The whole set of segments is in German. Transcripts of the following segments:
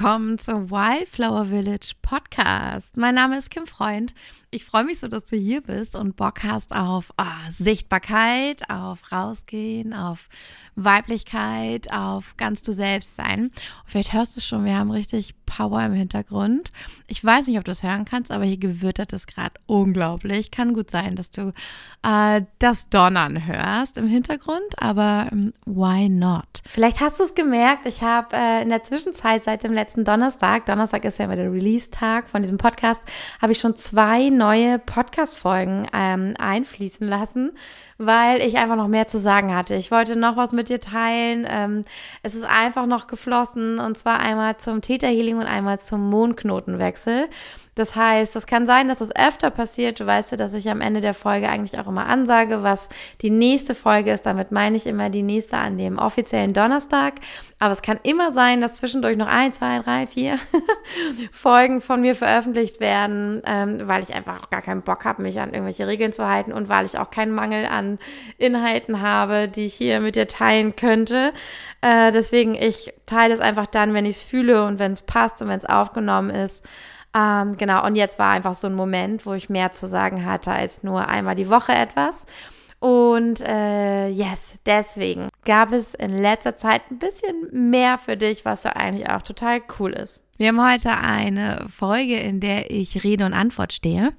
willkommen zum Wildflower Village Podcast. Mein Name ist Kim Freund. Ich freue mich so, dass du hier bist und Bock hast auf oh, Sichtbarkeit, auf Rausgehen, auf Weiblichkeit, auf ganz du selbst sein. Und vielleicht hörst du schon, wir haben richtig Power im Hintergrund. Ich weiß nicht, ob du es hören kannst, aber hier gewittert es gerade unglaublich. Kann gut sein, dass du äh, das Donnern hörst im Hintergrund, aber ähm, why not? Vielleicht hast du es gemerkt, ich habe äh, in der Zwischenzeit seit dem letzten Donnerstag, Donnerstag ist ja immer der Release-Tag von diesem Podcast, habe ich schon zwei neue Podcast-Folgen ähm, einfließen lassen weil ich einfach noch mehr zu sagen hatte. Ich wollte noch was mit dir teilen. Ähm, es ist einfach noch geflossen und zwar einmal zum Täterhealing und einmal zum Mondknotenwechsel. Das heißt, es kann sein, dass das öfter passiert. Du weißt ja, dass ich am Ende der Folge eigentlich auch immer ansage, was die nächste Folge ist. Damit meine ich immer die nächste an dem offiziellen Donnerstag. Aber es kann immer sein, dass zwischendurch noch ein, zwei, drei, vier Folgen von mir veröffentlicht werden, ähm, weil ich einfach auch gar keinen Bock habe, mich an irgendwelche Regeln zu halten und weil ich auch keinen Mangel an Inhalten habe, die ich hier mit dir teilen könnte. Äh, deswegen, ich teile es einfach dann, wenn ich es fühle und wenn es passt und wenn es aufgenommen ist. Ähm, genau, und jetzt war einfach so ein Moment, wo ich mehr zu sagen hatte als nur einmal die Woche etwas. Und äh, yes, deswegen gab es in letzter Zeit ein bisschen mehr für dich, was ja eigentlich auch total cool ist. Wir haben heute eine Folge, in der ich Rede und Antwort stehe.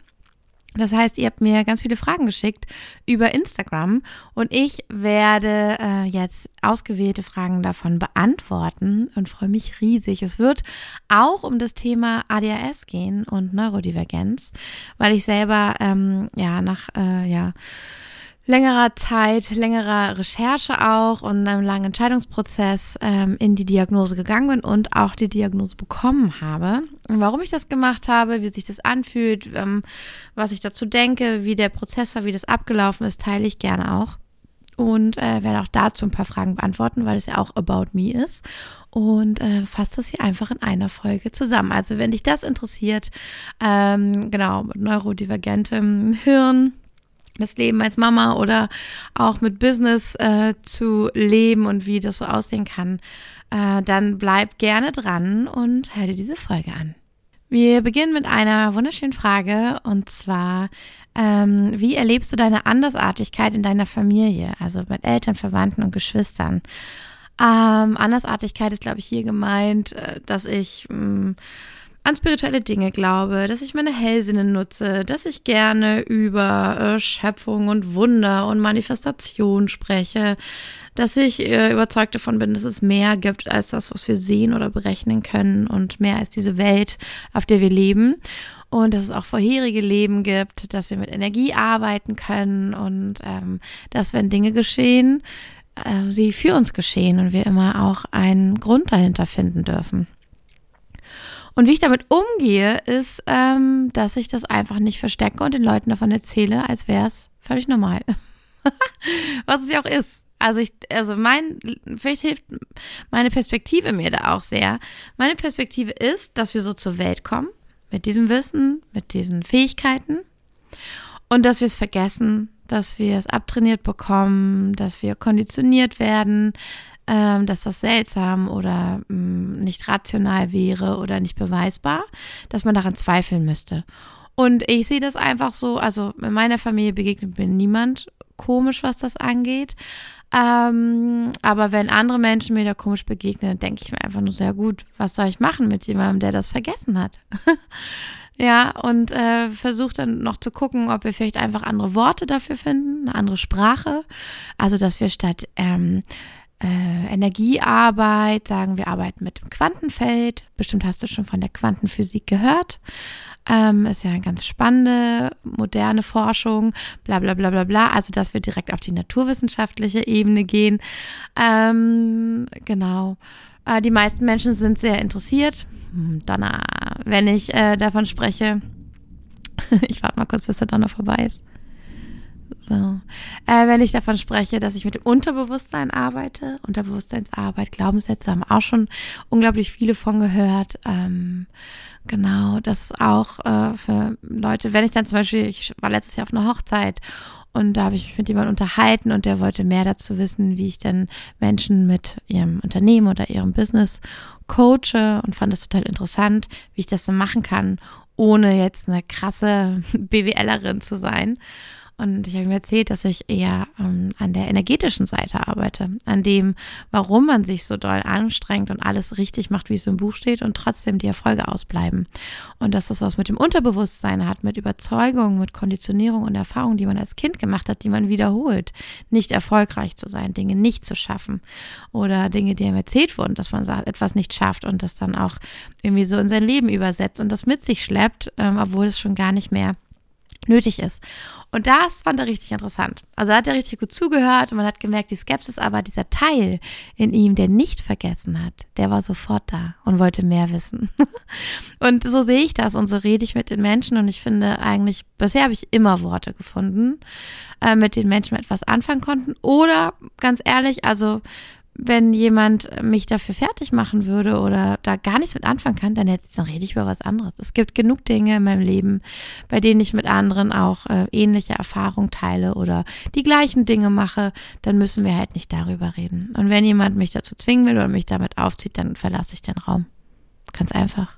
Das heißt, ihr habt mir ganz viele Fragen geschickt über Instagram und ich werde äh, jetzt ausgewählte Fragen davon beantworten und freue mich riesig. Es wird auch um das Thema ADHS gehen und Neurodivergenz, weil ich selber ähm, ja nach äh, ja längerer Zeit, längerer Recherche auch und einem langen Entscheidungsprozess ähm, in die Diagnose gegangen bin und auch die Diagnose bekommen habe. Und warum ich das gemacht habe, wie sich das anfühlt, ähm, was ich dazu denke, wie der Prozess war, wie das abgelaufen ist, teile ich gerne auch. Und äh, werde auch dazu ein paar Fragen beantworten, weil es ja auch About Me ist. Und äh, fasse das hier einfach in einer Folge zusammen. Also wenn dich das interessiert, ähm, genau, neurodivergentem Hirn, das Leben als Mama oder auch mit Business äh, zu leben und wie das so aussehen kann, äh, dann bleib gerne dran und hör dir diese Folge an. Wir beginnen mit einer wunderschönen Frage und zwar, ähm, wie erlebst du deine Andersartigkeit in deiner Familie, also mit Eltern, Verwandten und Geschwistern? Ähm, Andersartigkeit ist, glaube ich, hier gemeint, äh, dass ich mh, mm, an spirituelle Dinge glaube, dass ich meine Hellsinne nutze, dass ich gerne über äh, Schöpfung und Wunder und Manifestation spreche, dass ich äh, überzeugt davon bin, dass es mehr gibt als das, was wir sehen oder berechnen können und mehr als diese Welt, auf der wir leben. Und dass es auch vorherige Leben gibt, dass wir mit Energie arbeiten können und ähm, dass, wenn Dinge geschehen, äh, sie für uns geschehen und wir immer auch einen Grund dahinter finden dürfen. Und wie ich damit umgehe, ist, ähm, dass ich das einfach nicht verstecke und den Leuten davon erzähle, als wäre es völlig normal. Was es ja auch ist. Also ich, also mein, vielleicht hilft meine Perspektive mir da auch sehr. Meine Perspektive ist, dass wir so zur Welt kommen, mit diesem Wissen, mit diesen Fähigkeiten und dass wir es vergessen, dass wir es abtrainiert bekommen, dass wir konditioniert werden, ähm, dass das seltsam oder mh, mm, nicht rational wäre oder nicht beweisbar, dass man daran zweifeln müsste. Und ich sehe das einfach so, also in meiner Familie begegnet mir niemand komisch, was das angeht. Ähm, aber wenn andere Menschen mir da komisch begegnen, denke ich mir einfach nur sehr gut, was soll ich machen mit jemandem, der das vergessen hat? ja, und äh, versuche dann noch zu gucken, ob wir vielleicht einfach andere Worte dafür finden, eine andere Sprache. Also, dass wir statt ähm, äh, Energiearbeit, sagen wir arbeiten mit dem Quantenfeld. Bestimmt hast du schon von der Quantenphysik gehört. Ähm, ist ja eine ganz spannende, moderne Forschung, bla bla bla bla bla. Also, dass wir direkt auf die naturwissenschaftliche Ebene gehen. Ähm, genau. Äh, die meisten Menschen sind sehr interessiert. Hm, Donner, wenn ich äh, davon spreche. ich warte mal kurz, bis der Donner vorbei ist. So. Äh, wenn ich davon spreche, dass ich mit dem Unterbewusstsein arbeite, Unterbewusstseinsarbeit, Glaubenssätze haben auch schon unglaublich viele von gehört. Ähm, genau, das ist auch äh, für Leute, wenn ich dann zum Beispiel, ich war letztes Jahr auf einer Hochzeit und da habe ich mich mit jemandem unterhalten und der wollte mehr dazu wissen, wie ich dann Menschen mit ihrem Unternehmen oder ihrem Business coache und fand das total interessant, wie ich das dann machen kann, ohne jetzt eine krasse BWLerin zu sein. Und ich habe ihm erzählt, dass ich eher ähm, an der energetischen Seite arbeite, an dem, warum man sich so doll anstrengt und alles richtig macht, wie es im Buch steht und trotzdem die Erfolge ausbleiben. Und dass das was mit dem Unterbewusstsein hat, mit Überzeugung, mit Konditionierung und Erfahrung, die man als Kind gemacht hat, die man wiederholt, nicht erfolgreich zu sein, Dinge nicht zu schaffen oder Dinge, die einem erzählt wurden, dass man etwas nicht schafft und das dann auch irgendwie so in sein Leben übersetzt und das mit sich schleppt, ähm, obwohl es schon gar nicht mehr nötig ist. Und das fand er richtig interessant. Also hat er richtig gut zugehört und man hat gemerkt, die Skepsis, aber dieser Teil in ihm, der nicht vergessen hat, der war sofort da und wollte mehr wissen. und so sehe ich das und so rede ich mit den Menschen und ich finde eigentlich, bisher habe ich immer Worte gefunden, äh, mit denen Menschen etwas anfangen konnten. Oder ganz ehrlich, also wenn jemand mich dafür fertig machen würde oder da gar nichts mit anfangen kann, dann, jetzt, dann rede ich über was anderes. Es gibt genug Dinge in meinem Leben, bei denen ich mit anderen auch äh, ähnliche Erfahrungen teile oder die gleichen Dinge mache, dann müssen wir halt nicht darüber reden. Und wenn jemand mich dazu zwingen will oder mich damit aufzieht, dann verlasse ich den Raum. Ganz einfach.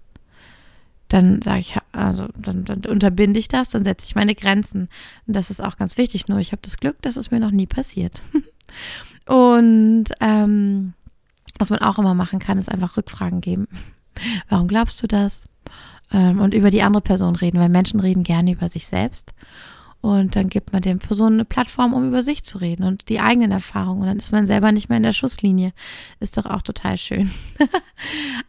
Dann sage ich, also dann, dann unterbinde ich das, dann setze ich meine Grenzen. Und das ist auch ganz wichtig. Nur ich habe das Glück, dass es mir noch nie passiert. Und ähm, was man auch immer machen kann, ist einfach Rückfragen geben. Warum glaubst du das? Ähm, und über die andere Person reden, weil Menschen reden gerne über sich selbst. Und dann gibt man den Personen eine Plattform, um über sich zu reden und die eigenen Erfahrungen. Und dann ist man selber nicht mehr in der Schusslinie. Ist doch auch total schön.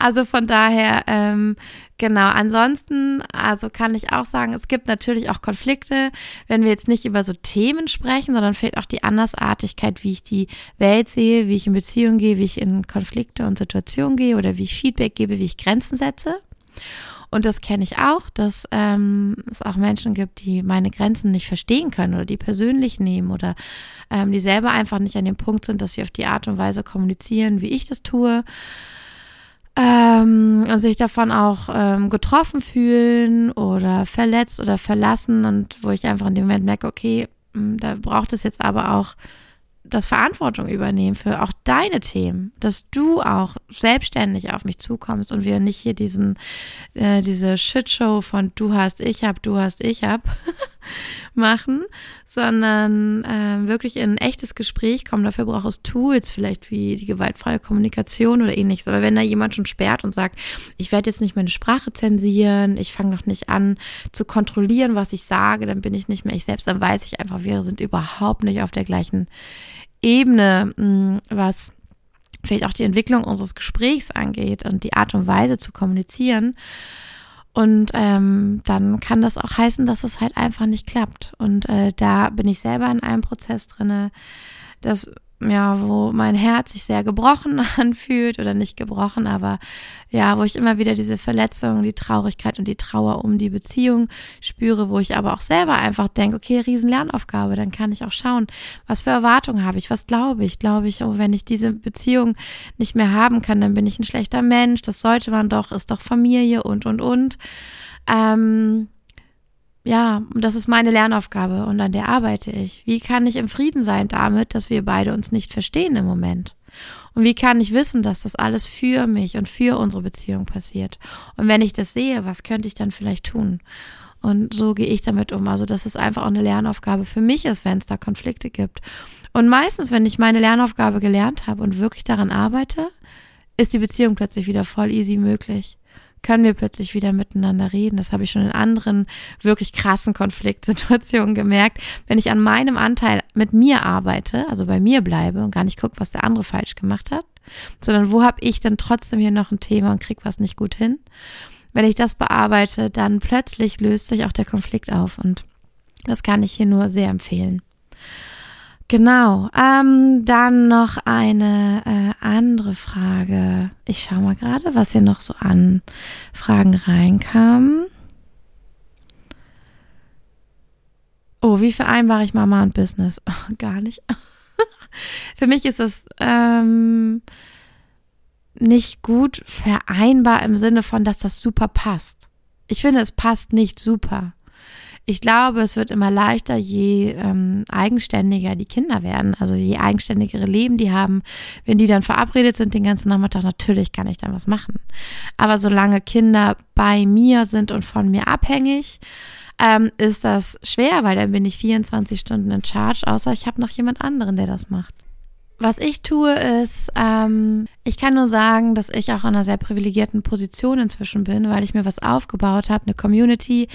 also von daher, ähm, genau. Ansonsten, also kann ich auch sagen, es gibt natürlich auch Konflikte, wenn wir jetzt nicht über so Themen sprechen, sondern fehlt auch die Andersartigkeit, wie ich die Welt sehe, wie ich in Beziehungen gehe, wie ich in Konflikte und Situationen gehe oder wie ich Feedback gebe, wie ich Grenzen setze. Und das kenne ich auch, dass ähm, es auch Menschen gibt, die meine Grenzen nicht verstehen können oder die persönlich nehmen oder ähm, die selber einfach nicht an dem Punkt sind, dass sie auf die Art und Weise kommunizieren, wie ich das tue. Ähm, und sich davon auch ähm, getroffen fühlen oder verletzt oder verlassen und wo ich einfach in dem Moment merke, okay, hm, da braucht es jetzt aber auch das Verantwortung übernehmen für auch deine Themen, dass du auch selbstständig auf mich zukommst und wir nicht hier diesen äh, diese Shitshow von du hast, ich hab, du hast, ich hab machen, sondern äh, wirklich in ein echtes Gespräch kommen. Dafür braucht es Tools, vielleicht wie die gewaltfreie Kommunikation oder ähnliches. Aber wenn da jemand schon sperrt und sagt, ich werde jetzt nicht meine Sprache zensieren, ich fange noch nicht an zu kontrollieren, was ich sage, dann bin ich nicht mehr ich selbst, dann weiß ich einfach, wir sind überhaupt nicht auf der gleichen Ebene, mm, was vielleicht auch die Entwicklung unseres Gesprächs angeht und die Art und Weise zu kommunizieren. Und ähm, dann kann das auch heißen, dass es halt einfach nicht klappt. Und äh, da bin ich selber in einem Prozess drinne, dass ja, wo mein Herz sich sehr gebrochen anfühlt oder nicht gebrochen, aber ja, wo ich immer wieder diese Verletzung, die Traurigkeit und die Trauer um die Beziehung spüre, wo ich aber auch selber einfach denke, okay, riesen Lernaufgabe, dann kann ich auch schauen, was für Erwartungen habe ich, was glaube ich, glaube ich, oh, wenn ich diese Beziehung nicht mehr haben kann, dann bin ich ein schlechter Mensch, das sollte man doch, ist doch Familie und, und, und. Ähm, ja, und das ist meine Lernaufgabe und an der arbeite ich. Wie kann ich im Frieden sein damit, dass wir beide uns nicht verstehen im Moment? Und wie kann ich wissen, dass das alles für mich und für unsere Beziehung passiert? Und wenn ich das sehe, was könnte ich dann vielleicht tun? Und so gehe ich damit um. Also, dass es einfach auch eine Lernaufgabe für mich ist, wenn es da Konflikte gibt. Und meistens, wenn ich meine Lernaufgabe gelernt habe und wirklich daran arbeite, ist die Beziehung plötzlich wieder voll easy möglich können wir plötzlich wieder miteinander reden. Das habe ich schon in anderen wirklich krassen Konfliktsituationen gemerkt. Wenn ich an meinem Anteil mit mir arbeite, also bei mir bleibe und gar nicht gucke, was der andere falsch gemacht hat, sondern wo habe ich denn trotzdem hier noch ein Thema und krieg was nicht gut hin. Wenn ich das bearbeite, dann plötzlich löst sich auch der Konflikt auf und das kann ich hier nur sehr empfehlen. Genau. Ähm, dann noch eine äh, andere Frage. Ich schaue mal gerade, was hier noch so an Fragen reinkamen. Oh, wie vereinbare ich Mama und Business? Oh, gar nicht. Für mich ist das ähm, nicht gut vereinbar im Sinne von, dass das super passt. Ich finde, es passt nicht super. Ich glaube, es wird immer leichter, je ähm, eigenständiger die Kinder werden, also je eigenständigere Leben die haben. Wenn die dann verabredet sind den ganzen Nachmittag, natürlich kann ich dann was machen. Aber solange Kinder bei mir sind und von mir abhängig, ähm, ist das schwer, weil dann bin ich 24 Stunden in Charge, außer ich habe noch jemand anderen, der das macht. Was ich tue, ist, ähm, ich kann nur sagen, dass ich auch in einer sehr privilegierten Position inzwischen bin, weil ich mir was aufgebaut habe, eine Community,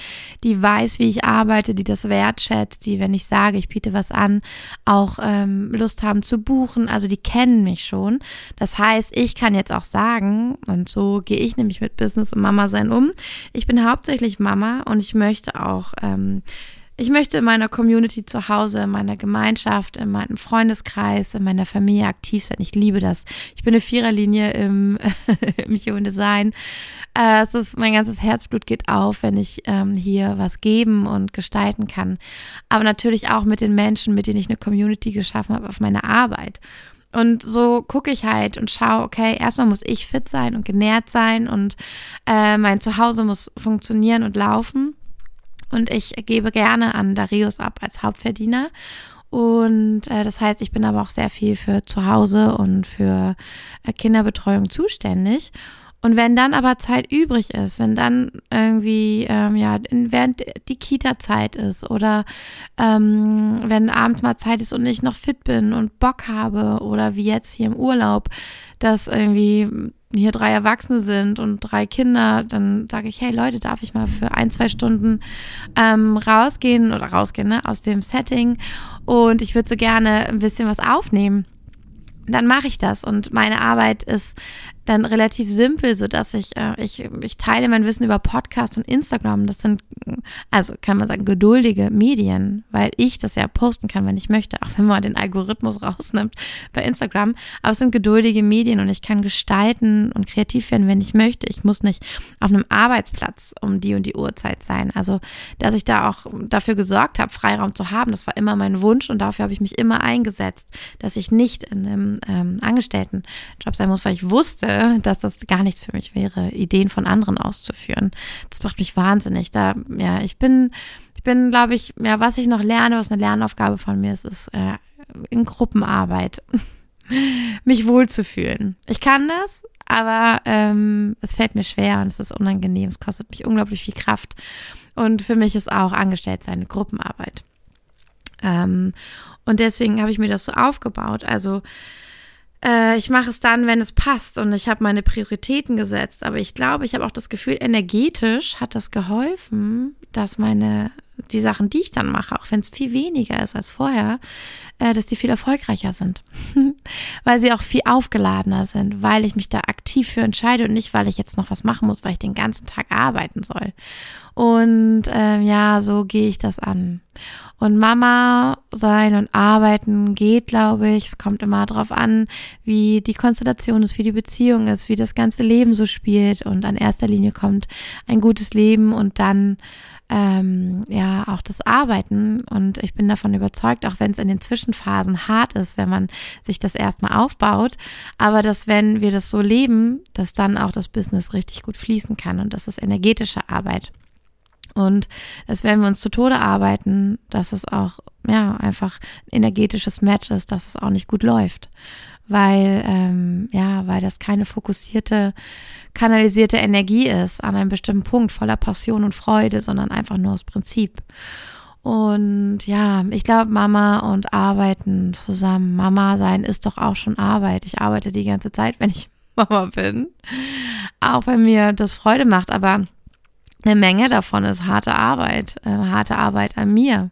die weiß, wie ich arbeite, die das wertschätzt, die, wenn ich sage, ich biete was an, auch ähm, Lust haben zu buchen. Also die kennen mich schon. Das heißt, ich kann jetzt auch sagen, und so gehe ich nämlich mit Business und Mama sein um. Ich bin hauptsächlich Mama und ich möchte auch ähm, ich möchte in meiner Community zu Hause, in meiner Gemeinschaft, in meinem Freundeskreis, in meiner Familie aktiv sein. Ich liebe das. Ich bin eine Viererlinie im, im Human Design. Äh, es ist, mein ganzes Herzblut geht auf, wenn ich ähm, hier was geben und gestalten kann. Aber natürlich auch mit den Menschen, mit denen ich eine Community geschaffen habe auf meine Arbeit. Und so gucke ich halt und schaue, okay, erstmal muss ich fit sein und genährt sein und äh, mein Zuhause muss funktionieren und laufen und ich gebe gerne an Darius ab als Hauptverdiener. Und äh, das heißt, ich bin aber auch sehr viel für zu Hause und für äh, Kinderbetreuung zuständig. Und wenn dann aber Zeit übrig ist, wenn dann irgendwie, ähm, ja, während die Kita-Zeit ist oder ähm, wenn abends mal Zeit ist und ich noch fit bin und Bock habe oder wie jetzt hier im Urlaub, dass irgendwie hier drei Erwachsene sind und drei Kinder, dann sage ich, hey Leute, darf ich mal für ein, zwei Stunden ähm, rausgehen oder rausgehen ne, aus dem Setting und ich würde so gerne ein bisschen was aufnehmen dann mache ich das. Und meine Arbeit ist dann relativ simpel, so dass ich, äh, ich, ich teile mein Wissen über Podcast und Instagram. Das sind, also kann man sagen, geduldige Medien, weil ich das ja posten kann, wenn ich möchte, auch wenn man den Algorithmus rausnimmt bei Instagram. Aber es sind geduldige Medien und ich kann gestalten und kreativ werden, wenn ich möchte. Ich muss nicht auf einem Arbeitsplatz um die und die Uhrzeit sein. Also, dass ich da auch dafür gesorgt habe, Freiraum zu haben, das war immer mein Wunsch und dafür habe ich mich immer eingesetzt, dass ich nicht in einem ähm, Angestelltenjob sein muss, weil ich wusste, dass das gar nichts für mich wäre, Ideen von anderen auszuführen. Das macht mich wahnsinnig. Da, ja, ich bin, ich bin, glaube ich, ja, was ich noch lerne, was eine Lernaufgabe von mir ist, ist äh, in Gruppenarbeit mich wohlzufühlen. Ich kann das, aber ähm, es fällt mir schwer und es ist unangenehm. Es kostet mich unglaublich viel Kraft. Und für mich ist auch angestellt seine Gruppenarbeit. Ähm, und deswegen habe ich mir das so aufgebaut. Also äh, ich mache es dann, wenn es passt und ich habe meine Prioritäten gesetzt. Aber ich glaube, ich habe auch das Gefühl, energetisch hat das geholfen, dass meine die Sachen, die ich dann mache, auch wenn es viel weniger ist als vorher, äh, dass die viel erfolgreicher sind. weil sie auch viel aufgeladener sind, weil ich mich da aktiv für entscheide und nicht, weil ich jetzt noch was machen muss, weil ich den ganzen Tag arbeiten soll. Und äh, ja, so gehe ich das an. Und Mama sein und arbeiten geht, glaube ich. Es kommt immer darauf an, wie die Konstellation ist, wie die Beziehung ist, wie das ganze Leben so spielt. Und an erster Linie kommt ein gutes Leben und dann ähm, ja auch das Arbeiten. Und ich bin davon überzeugt, auch wenn es in den Zwischenphasen hart ist, wenn man sich das erstmal aufbaut, aber dass wenn wir das so leben, dass dann auch das Business richtig gut fließen kann. Und das ist energetische Arbeit. Und dass wenn wir uns zu Tode arbeiten, dass es auch ja einfach ein energetisches Match ist, dass es auch nicht gut läuft, weil ähm, ja, weil das keine fokussierte, kanalisierte Energie ist an einem bestimmten Punkt voller Passion und Freude, sondern einfach nur aus Prinzip. Und ja, ich glaube, Mama und Arbeiten zusammen, Mama sein ist doch auch schon Arbeit. Ich arbeite die ganze Zeit, wenn ich Mama bin, auch wenn mir das Freude macht, aber eine Menge davon ist harte Arbeit, äh, harte Arbeit an mir.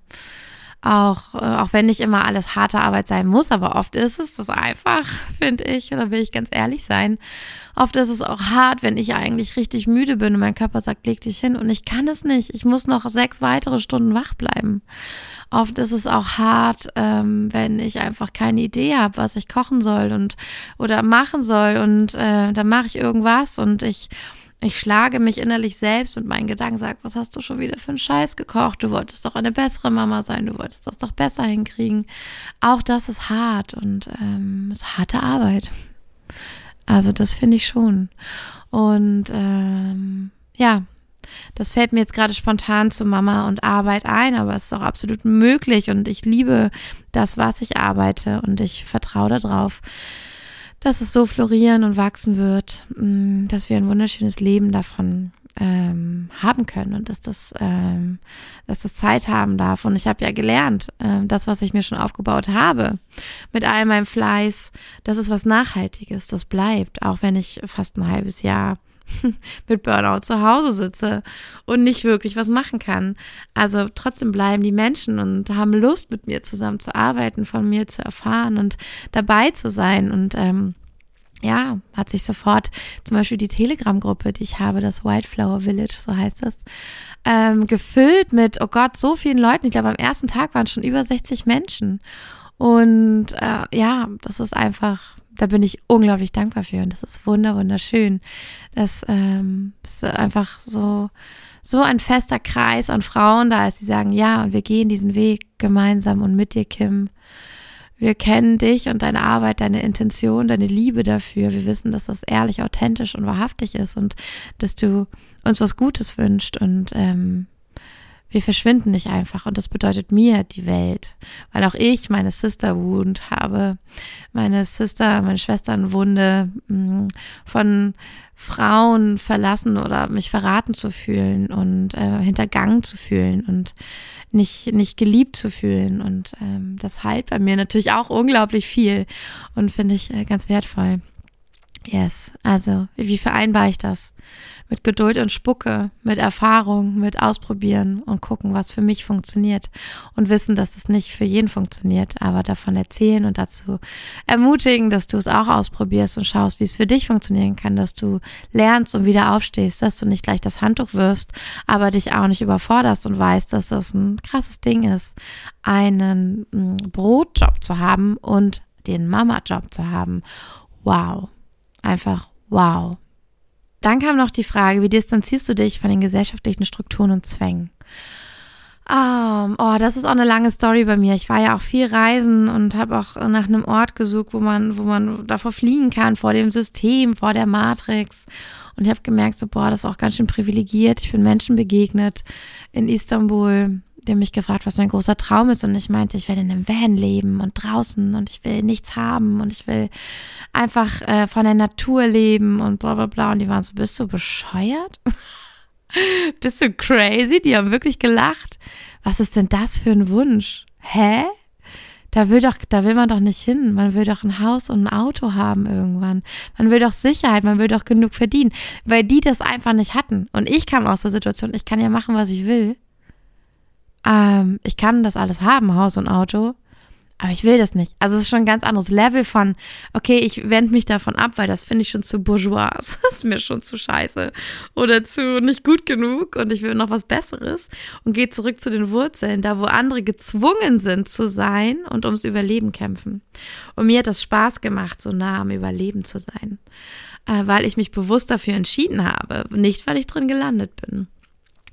Auch, äh, auch wenn nicht immer alles harte Arbeit sein muss, aber oft ist es das einfach, finde ich. Da will ich ganz ehrlich sein. Oft ist es auch hart, wenn ich eigentlich richtig müde bin und mein Körper sagt, leg dich hin und ich kann es nicht. Ich muss noch sechs weitere Stunden wach bleiben. Oft ist es auch hart, ähm, wenn ich einfach keine Idee habe, was ich kochen soll und oder machen soll und äh, dann mache ich irgendwas und ich Ich schlage mich innerlich selbst mit meinen Gedanken, sag, was hast du schon wieder für einen Scheiß gekocht? Du wolltest doch eine bessere Mama sein, du wolltest das doch besser hinkriegen. Auch das ist hart und ähm, ist harte Arbeit. Also das finde ich schon. Und ähm, ja, das fällt mir jetzt gerade spontan zu Mama und Arbeit ein, aber es ist auch absolut möglich und ich liebe das, was ich arbeite und ich vertraue darauf, dass es so florieren und wachsen wird, mm, dass wir ein wunderschönes Leben davon ähm, haben können und dass das, ähm, dass das Zeit haben darf. Und ich habe ja gelernt, äh, das, was ich mir schon aufgebaut habe, mit all meinem Fleiß, das ist was Nachhaltiges, das bleibt, auch wenn ich fast ein halbes Jahr mit Burnout zu Hause sitze und nicht wirklich was machen kann. Also trotzdem bleiben die Menschen und haben Lust, mit mir zusammen zu arbeiten, von mir zu erfahren und dabei zu sein. Und ähm, ja, hat sich sofort zum Beispiel die Telegram-Gruppe, die ich habe, das Wildflower Village, so heißt das, ähm, gefüllt mit, oh Gott, so vielen Leuten. Ich glaube, am ersten Tag waren schon über 60 Menschen. Und äh, ja, das ist einfach da bin ich unglaublich dankbar für und das ist wunder wunderschön. Das, ähm, ist einfach so so ein fester Kreis an Frauen da ist, die sagen, ja, und wir gehen diesen Weg gemeinsam und mit dir, Kim. Wir kennen dich und deine Arbeit, deine Intention, deine Liebe dafür. Wir wissen, dass das ehrlich, authentisch und wahrhaftig ist und dass du uns was Gutes wünscht und ähm, wir verschwinden nicht einfach. Und das bedeutet mir die Welt, weil auch ich meine Sister Wound habe, meine Sister, meine Schwesternwunde mm, von Frauen verlassen oder mich verraten zu fühlen und äh, hintergangen zu fühlen und nicht nicht geliebt zu fühlen. Und ähm, das heilt bei mir natürlich auch unglaublich viel und finde ich äh, ganz wertvoll. Yes, also wie vereinbare ich das? Mit Geduld und Spucke, mit Erfahrung, mit Ausprobieren und gucken, was für mich funktioniert und wissen, dass es nicht für jeden funktioniert, aber davon erzählen und dazu ermutigen, dass du es auch ausprobierst und schaust, wie es für dich funktionieren kann, dass du lernst und wieder aufstehst, dass du nicht gleich das Handtuch wirfst, aber dich auch nicht überforderst und weißt, dass das ein krasses Ding ist, einen mm, Brotjob zu haben und den Mama-Job zu haben. Wow einfach wow. Dann kam noch die Frage, wie distanzierst du dich von den gesellschaftlichen Strukturen und Zwängen? Um, oh, das ist auch eine lange Story bei mir. Ich war ja auch viel reisen und habe auch nach einem Ort gesucht, wo man, wo man davor fliehen kann, vor dem System, vor der Matrix. Und ich habe gemerkt, so, boah, das ist auch ganz schön privilegiert. Ich bin Menschen begegnet in Istanbul, die haben mich gefragt, was mein großer Traum ist. Und ich meinte, ich will in einem Van leben und draußen und ich will nichts haben und ich will einfach äh, von der Natur leben und bla bla bla. Und die waren so, bist du bescheuert? bist du crazy? Die haben wirklich gelacht. Was ist denn das für ein Wunsch? Hä? Da will doch, da will man doch nicht hin. Man will doch ein Haus und ein Auto haben irgendwann. Man will doch Sicherheit, man will doch genug verdienen, weil die das einfach nicht hatten. Und ich kam aus der Situation, ich kann ja machen, was ich will ähm, ich kann das alles haben, Haus und Auto, aber ich will das nicht. Also es ist schon ein ganz anderes Level von, okay, ich wende mich davon ab, weil das finde ich schon zu bourgeois. Das ist mir schon zu scheiße oder zu nicht gut genug und ich will noch was Besseres und gehe zurück zu den Wurzeln, da wo andere gezwungen sind zu sein und ums Überleben kämpfen. Und mir hat das Spaß gemacht, so nah am Überleben zu sein, äh, weil ich mich bewusst dafür entschieden habe, nicht weil ich drin gelandet bin.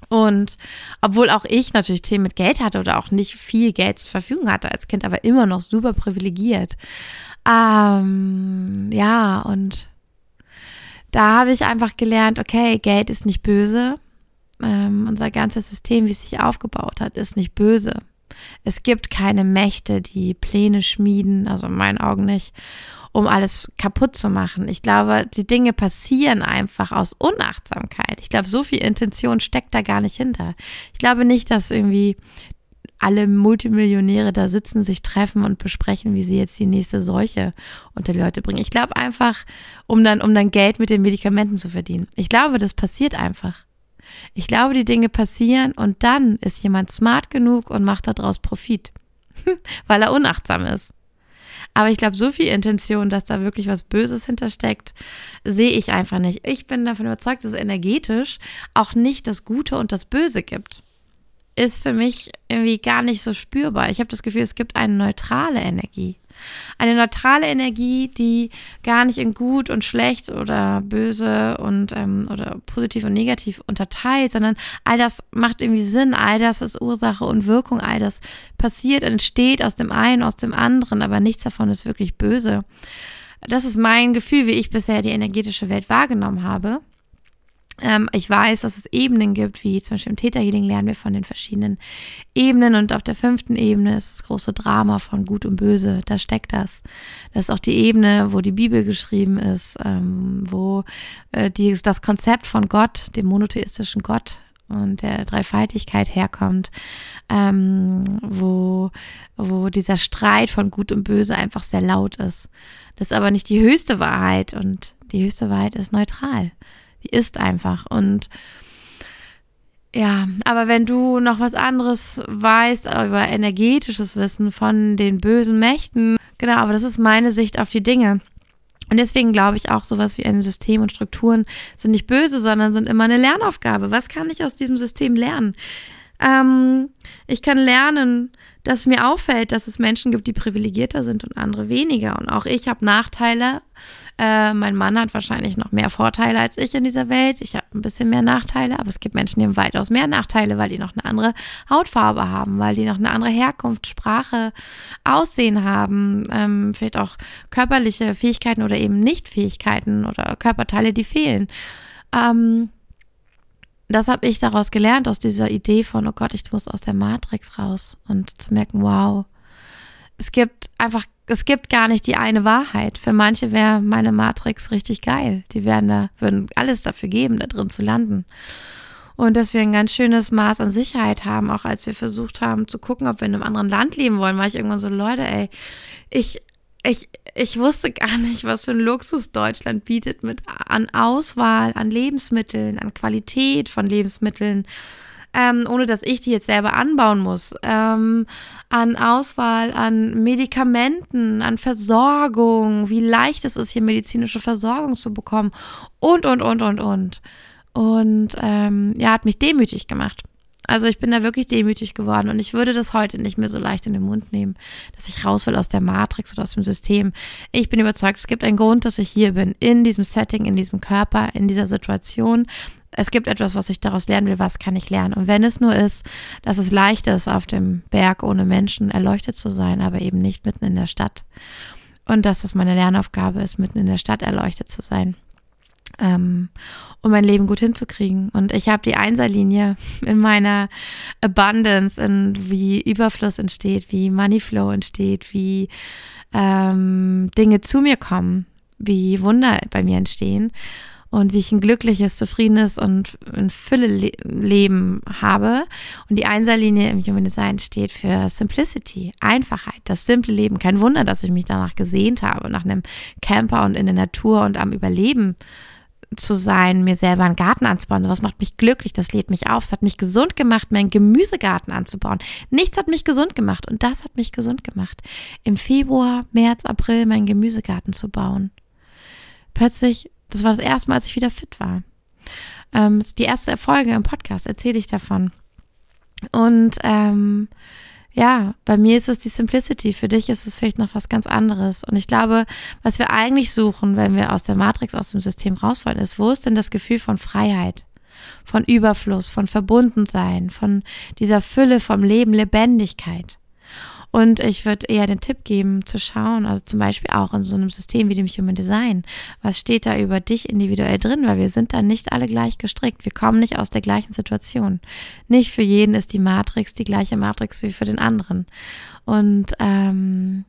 Und obwohl auch ich natürlich Themen mit Geld hatte oder auch nicht viel Geld zur Verfügung hatte als Kind, aber immer noch super privilegiert. Ähm, ja, und da habe ich einfach gelernt, okay, Geld ist nicht böse. Ähm, unser ganzes System, wie es sich aufgebaut hat, ist nicht böse. Es gibt keine Mächte, die Pläne schmieden, also in meinen Augen nicht, um alles kaputt zu machen. Ich glaube, die Dinge passieren einfach aus Unachtsamkeit. Ich glaube, so viel Intention steckt da gar nicht hinter. Ich glaube nicht, dass irgendwie alle Multimillionäre da sitzen, sich treffen und besprechen, wie sie jetzt die nächste Seuche unter die Leute bringen. Ich glaube einfach, um dann, um dann Geld mit den Medikamenten zu verdienen. Ich glaube, das passiert einfach. Ich glaube, die Dinge passieren und dann ist jemand smart genug und macht daraus Profit, weil er unachtsam ist. Aber ich glaube, so viel Intention, dass da wirklich was Böses hintersteckt, sehe ich einfach nicht. Ich bin davon überzeugt, dass es energetisch auch nicht das Gute und das Böse gibt. Ist für mich irgendwie gar nicht so spürbar. Ich habe das Gefühl, es gibt eine neutrale Energie. Eine neutrale Energie, die gar nicht in gut und schlecht oder böse und ähm, oder positiv und negativ unterteilt, sondern all das macht irgendwie Sinn, all das ist Ursache und Wirkung, all das passiert, entsteht aus dem einen, aus dem anderen, aber nichts davon ist wirklich böse. Das ist mein Gefühl, wie ich bisher die energetische Welt wahrgenommen habe. Ähm, ich weiß, dass es Ebenen gibt, wie zum Beispiel im Täterhealing lernen wir von den verschiedenen Ebenen und auf der fünften Ebene ist das große Drama von Gut und Böse. Da steckt das. Das ist auch die Ebene, wo die Bibel geschrieben ist, ähm, wo äh, das Konzept von Gott, dem monotheistischen Gott und der Dreifaltigkeit herkommt, ähm, wo, wo dieser Streit von Gut und Böse einfach sehr laut ist. Das ist aber nicht die höchste Wahrheit und die höchste Wahrheit ist neutral. Die ist einfach. Und ja, aber wenn du noch was anderes weißt über energetisches Wissen von den bösen Mächten, genau, aber das ist meine Sicht auf die Dinge. Und deswegen glaube ich auch, sowas wie ein System und Strukturen sind nicht böse, sondern sind immer eine Lernaufgabe. Was kann ich aus diesem System lernen? Ähm, ich kann lernen, dass mir auffällt, dass es Menschen gibt, die privilegierter sind und andere weniger. Und auch ich habe Nachteile. Äh, mein Mann hat wahrscheinlich noch mehr Vorteile als ich in dieser Welt. Ich habe ein bisschen mehr Nachteile, aber es gibt Menschen, die haben weitaus mehr Nachteile, weil die noch eine andere Hautfarbe haben, weil die noch eine andere Herkunft, Sprache, Aussehen haben, ähm, vielleicht auch körperliche Fähigkeiten oder eben Nichtfähigkeiten oder Körperteile, die fehlen. Ähm, das habe ich daraus gelernt, aus dieser Idee von, oh Gott, ich muss aus der Matrix raus und zu merken, wow, es gibt einfach, es gibt gar nicht die eine Wahrheit. Für manche wäre meine Matrix richtig geil. Die werden da, würden alles dafür geben, da drin zu landen. Und dass wir ein ganz schönes Maß an Sicherheit haben, auch als wir versucht haben zu gucken, ob wir in einem anderen Land leben wollen, war ich irgendwann so, Leute, ey, ich, ich, ich wusste gar nicht, was für ein Luxus Deutschland bietet mit an Auswahl, an Lebensmitteln, an Qualität von Lebensmitteln, ähm, ohne dass ich die jetzt selber anbauen muss, ähm, an Auswahl, an Medikamenten, an Versorgung, wie leicht es ist, hier medizinische Versorgung zu bekommen und, und, und, und, und. Und ähm, ja, hat mich demütig gemacht. Also ich bin da wirklich demütig geworden und ich würde das heute nicht mehr so leicht in den Mund nehmen, dass ich raus will aus der Matrix oder aus dem System. Ich bin überzeugt, es gibt einen Grund, dass ich hier bin, in diesem Setting, in diesem Körper, in dieser Situation. Es gibt etwas, was ich daraus lernen will, was kann ich lernen. Und wenn es nur ist, dass es leicht ist, auf dem Berg ohne Menschen erleuchtet zu sein, aber eben nicht mitten in der Stadt. Und dass das meine Lernaufgabe ist, mitten in der Stadt erleuchtet zu sein um mein Leben gut hinzukriegen. Und ich habe die Einserlinie in meiner Abundance, in wie Überfluss entsteht, wie Moneyflow entsteht, wie ähm, Dinge zu mir kommen, wie Wunder bei mir entstehen und wie ich ein glückliches, zufriedenes und in Fülle Le Leben habe. Und die Einserlinie im Human Design steht für Simplicity, Einfachheit, das simple Leben. Kein Wunder, dass ich mich danach gesehnt habe, nach einem Camper und in der Natur und am Überleben zu sein, mir selber einen Garten anzubauen. Sowas macht mich glücklich, das lädt mich auf. Es hat mich gesund gemacht, meinen Gemüsegarten anzubauen. Nichts hat mich gesund gemacht und das hat mich gesund gemacht. Im Februar, März, April meinen Gemüsegarten zu bauen. Plötzlich, das war das erste Mal, als ich wieder fit war. Ähm, die erste Erfolge im Podcast erzähle ich davon. Und ähm, ja, bei mir ist es die Simplicity, für dich ist es vielleicht noch was ganz anderes. Und ich glaube, was wir eigentlich suchen, wenn wir aus der Matrix, aus dem System raus wollen, ist, wo ist denn das Gefühl von Freiheit, von Überfluss, von Verbundensein, von dieser Fülle vom Leben, Lebendigkeit? Und ich würde eher den Tipp geben, zu schauen, also zum Beispiel auch in so einem System wie dem Human Design, was steht da über dich individuell drin, weil wir sind da nicht alle gleich gestrickt. Wir kommen nicht aus der gleichen Situation. Nicht für jeden ist die Matrix die gleiche Matrix wie für den anderen. Und ähm,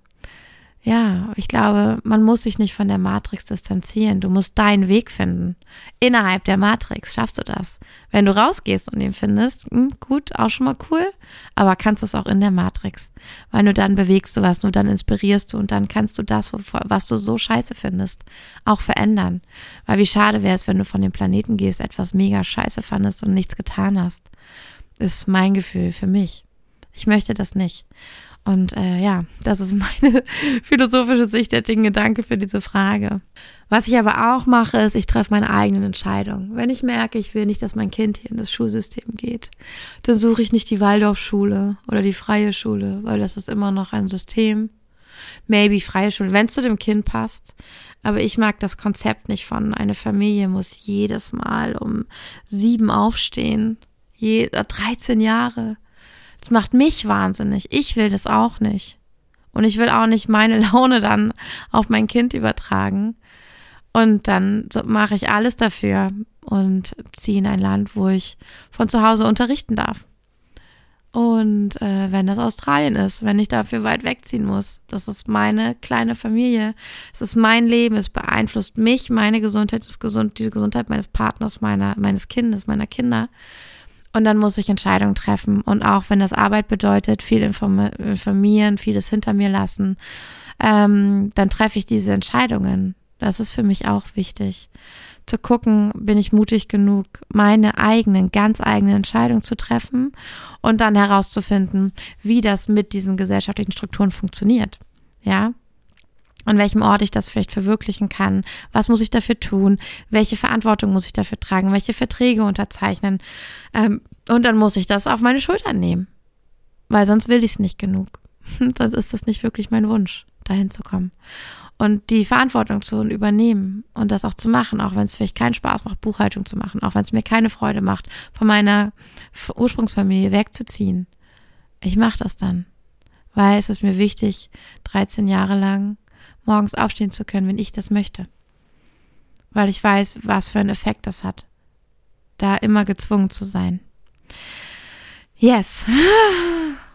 ja, ich glaube, man muss sich nicht von der Matrix distanzieren. Du musst deinen Weg finden. Innerhalb der Matrix schaffst du das. Wenn du rausgehst und ihn findest, hm, gut, auch schon mal cool, aber kannst du es auch in der Matrix. Weil nur dann bewegst du was, nur dann inspirierst du und dann kannst du das, was du so scheiße findest, auch verändern. Weil wie schade wäre es, wenn du von dem Planeten gehst, etwas mega scheiße fandest und nichts getan hast. Ist mein Gefühl für mich. Ich möchte das nicht. Und äh, ja, das ist meine philosophische Sicht der Dinge. Danke für diese Frage. Was ich aber auch mache, ist, ich treffe meine eigenen Entscheidungen. Wenn ich merke, ich will nicht, dass mein Kind hier in das Schulsystem geht, dann suche ich nicht die Waldorfschule oder die freie Schule, weil das ist immer noch ein System. maybe freie Schule, wenn es zu dem Kind passt. Aber ich mag das Konzept nicht von, eine Familie muss jedes Mal um sieben aufstehen. Je, 13 Jahre. Das macht mich wahnsinnig. Ich will das auch nicht. Und ich will auch nicht meine Laune dann auf mein Kind übertragen. Und dann mache ich alles dafür und ziehe in ein Land, wo ich von zu Hause unterrichten darf. Und äh, wenn das Australien ist, wenn ich dafür weit wegziehen muss, das ist meine kleine Familie, es ist mein Leben, es beeinflusst mich, meine Gesundheit ist gesund, diese Gesundheit meines Partners, meiner, meines Kindes, meiner Kinder. Und dann muss ich Entscheidungen treffen. Und auch wenn das Arbeit bedeutet, viel informieren, vieles hinter mir lassen, ähm, dann treffe ich diese Entscheidungen. Das ist für mich auch wichtig. Zu gucken, bin ich mutig genug, meine eigenen, ganz eigenen Entscheidungen zu treffen und dann herauszufinden, wie das mit diesen gesellschaftlichen Strukturen funktioniert. Ja, an welchem Ort ich das vielleicht verwirklichen kann, was muss ich dafür tun, welche Verantwortung muss ich dafür tragen, welche Verträge unterzeichnen. Ähm, und dann muss ich das auf meine Schultern nehmen, weil sonst will ich es nicht genug. sonst ist das nicht wirklich mein Wunsch, dahin zu kommen und die Verantwortung zu übernehmen und das auch zu machen, auch wenn es vielleicht keinen Spaß macht, Buchhaltung zu machen, auch wenn es mir keine Freude macht, von meiner Ursprungsfamilie wegzuziehen. Ich mache das dann, weil es ist mir wichtig, 13 Jahre lang morgens aufstehen zu können, wenn ich das möchte. Weil ich weiß, was für einen Effekt das hat, da immer gezwungen zu sein. Yes.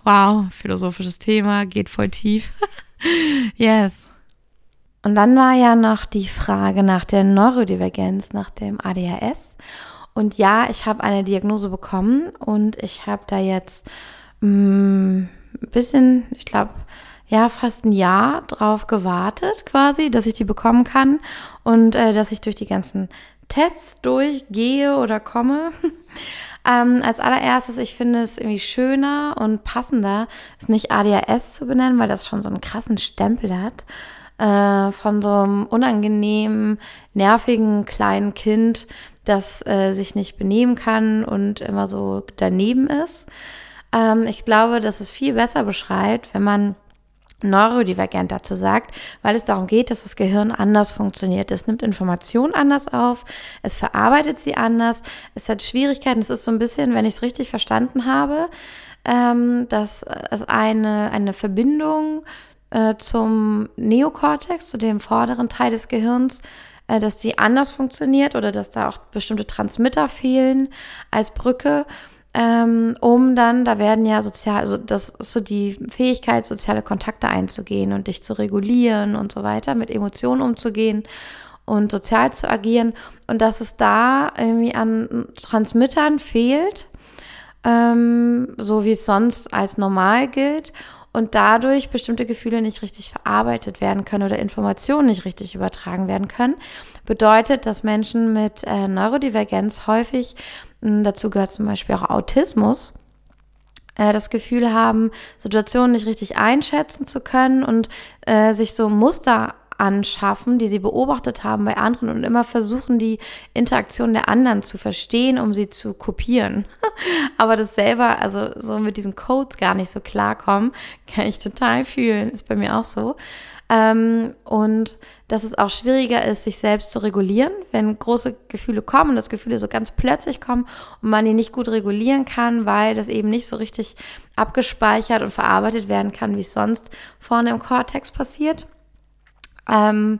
Wow, philosophisches Thema, geht voll tief. yes. Und dann war ja noch die Frage nach der Neurodivergenz, nach dem ADHS. Und ja, ich habe eine Diagnose bekommen und ich habe da jetzt mm, ein bisschen, ich glaube, ja, fast ein Jahr drauf gewartet, quasi, dass ich die bekommen kann und äh, dass ich durch die ganzen Tests durchgehe oder komme. ähm, als allererstes, ich finde es irgendwie schöner und passender, es nicht ADHS zu benennen, weil das schon so einen krassen Stempel hat, äh, von so einem unangenehmen, nervigen kleinen Kind, das äh, sich nicht benehmen kann und immer so daneben ist. Ähm, ich glaube, dass es viel besser beschreibt, wenn man neurodivergent dazu sagt, weil es darum geht, dass das Gehirn anders funktioniert. Es nimmt Informationen anders auf, es verarbeitet sie anders, es hat Schwierigkeiten. Es ist so ein bisschen, wenn ich es richtig verstanden habe, ähm, dass es eine, eine Verbindung äh, zum Neokortex, zu dem vorderen Teil des Gehirns, äh, dass die anders funktioniert oder dass da auch bestimmte Transmitter fehlen als Brücke, ähm, um dann, da werden ja sozial, also das ist so die Fähigkeit, soziale Kontakte einzugehen und dich zu regulieren und so weiter, mit Emotionen umzugehen und sozial zu agieren. Und dass es da irgendwie an Transmittern fehlt, ähm, so wie es sonst als normal gilt und dadurch bestimmte Gefühle nicht richtig verarbeitet werden können oder Informationen nicht richtig übertragen werden können, bedeutet, dass Menschen mit äh, Neurodivergenz häufig, dazu gehört zum Beispiel auch Autismus, äh, das Gefühl haben, Situationen nicht richtig einschätzen zu können und äh, sich so Muster anschaffen, die sie beobachtet haben bei anderen und immer versuchen, die Interaktion der anderen zu verstehen, um sie zu kopieren. Aber das selber, also so mit diesen Codes gar nicht so klarkommen, kann ich total fühlen. Ist bei mir auch so. Ähm, und dass es auch schwieriger ist, sich selbst zu regulieren, wenn große Gefühle kommen, dass Gefühle so ganz plötzlich kommen und man die nicht gut regulieren kann, weil das eben nicht so richtig abgespeichert und verarbeitet werden kann, wie es sonst vorne im Kortex passiert. Ähm,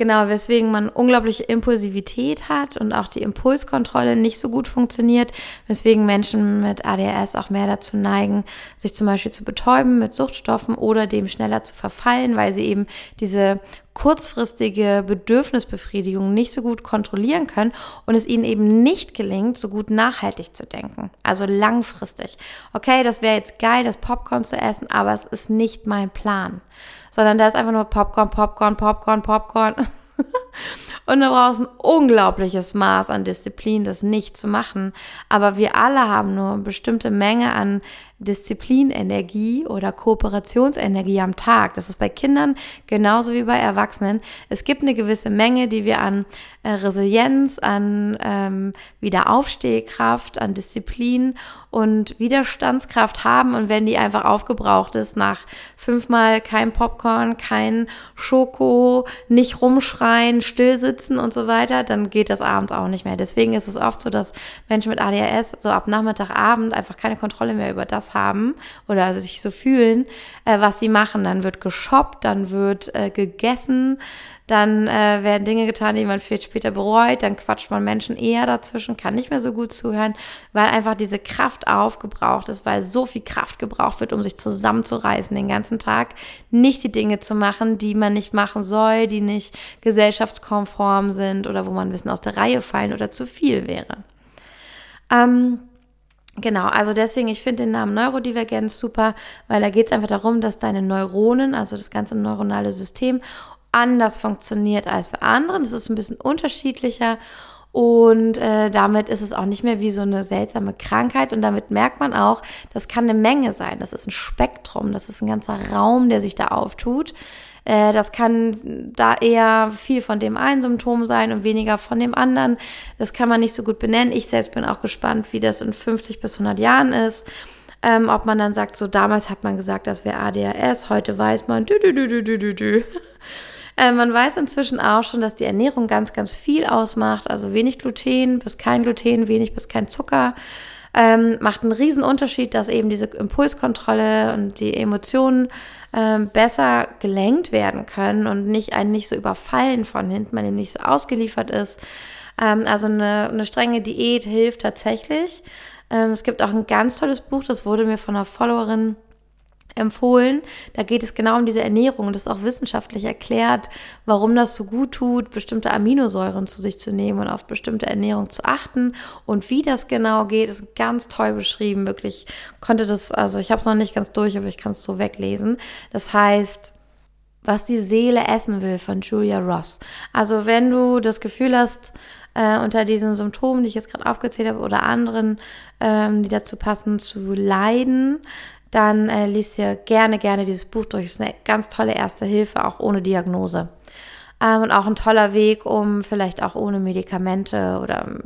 genau, weswegen man unglaubliche Impulsivität hat und auch die Impulskontrolle nicht so gut funktioniert, weswegen Menschen mit ADHS auch mehr dazu neigen, sich zum Beispiel zu betäuben mit Suchtstoffen oder dem schneller zu verfallen, weil sie eben diese kurzfristige Bedürfnisbefriedigung nicht so gut kontrollieren können und es ihnen eben nicht gelingt, so gut nachhaltig zu denken. Also langfristig. Okay, das wäre jetzt geil, das Popcorn zu essen, aber es ist nicht mein Plan sondern da ist einfach nur Popcorn, Popcorn, Popcorn, Popcorn. Und du brauchst ein unglaubliches Maß an Disziplin, das nicht zu machen. Aber wir alle haben nur eine bestimmte Menge an Disziplinenergie oder Kooperationsenergie am Tag. Das ist bei Kindern genauso wie bei Erwachsenen. Es gibt eine gewisse Menge, die wir an äh, Resilienz, an ähm, Wiederaufstehkraft, an Disziplin und Widerstandskraft haben. Und wenn die einfach aufgebraucht ist nach fünfmal kein Popcorn, kein Schoko, nicht rumschreien, still sitzen und so weiter, dann geht das abends auch nicht mehr. Deswegen ist es oft so, dass Menschen mit ADHS so ab Nachmittag, Abend einfach keine Kontrolle mehr über das haben oder sich so fühlen, äh, was sie machen. Dann wird geshoppt, dann wird äh, gegessen, dann äh, werden Dinge getan, die man viel später bereut, dann quatscht man Menschen eher dazwischen, kann nicht mehr so gut zuhören, weil einfach diese Kraft aufgebraucht ist, weil so viel Kraft gebraucht wird, um sich zusammenzureißen den ganzen Tag, nicht die Dinge zu machen, die man nicht machen soll, die nicht gesellschaftskonform sind oder wo man ein bisschen aus der Reihe fallen oder zu viel wäre. Ähm, Genau, also deswegen, ich finde den Namen Neurodivergenz super, weil da geht es einfach darum, dass deine Neuronen, also das ganze neuronale System, anders funktioniert als bei anderen. Das ist ein bisschen unterschiedlicher und äh, damit ist es auch nicht mehr wie so eine seltsame Krankheit. Und damit merkt man auch, das kann eine Menge sein. Das ist ein Spektrum, das ist ein ganzer Raum, der sich da auftut. Äh, das kann da eher viel von dem einen Symptom sein und weniger von dem anderen. Das kann man nicht so gut benennen. Ich selbst bin auch gespannt, wie das in 50 bis 100 Jahren ist. Ähm, ob man dann sagt, so damals hat man gesagt, das wäre ADHS, heute weiß man, dü, dü, dü, dü, dü, dü. Äh, man weiß inzwischen auch schon, dass die Ernährung ganz, ganz viel ausmacht. Also wenig Gluten bis kein Gluten, wenig bis kein Zucker. Ähm, macht einen riesen Unterschied, dass eben diese Impulskontrolle und die Emotionen ähm, besser gelenkt werden können und nicht einen nicht so überfallen von hinten, man eben nicht so ausgeliefert ist. Ähm, also eine, eine strenge Diät hilft tatsächlich. Ähm, es gibt auch ein ganz tolles Buch, das wurde mir von einer Followerin empfohlen. Da geht es genau um diese Ernährung und das ist auch wissenschaftlich erklärt, warum das so gut tut, bestimmte Aminosäuren zu sich zu nehmen und auf bestimmte Ernährung zu achten und wie das genau geht, ist ganz toll beschrieben. Wirklich konnte das, also ich habe es noch nicht ganz durch, aber ich kann es so weglesen. Das heißt, was die Seele essen will von Julia Ross. Also wenn du das Gefühl hast, äh, unter diesen Symptomen, die ich jetzt gerade aufgezählt habe, oder anderen, ähm, die dazu passen, zu leiden, dann äh, liest ihr gerne, gerne dieses Buch durch. Es ist eine ganz tolle erste Hilfe, auch ohne Diagnose. Ähm, und auch ein toller Weg, um vielleicht auch ohne Medikamente oder ähm,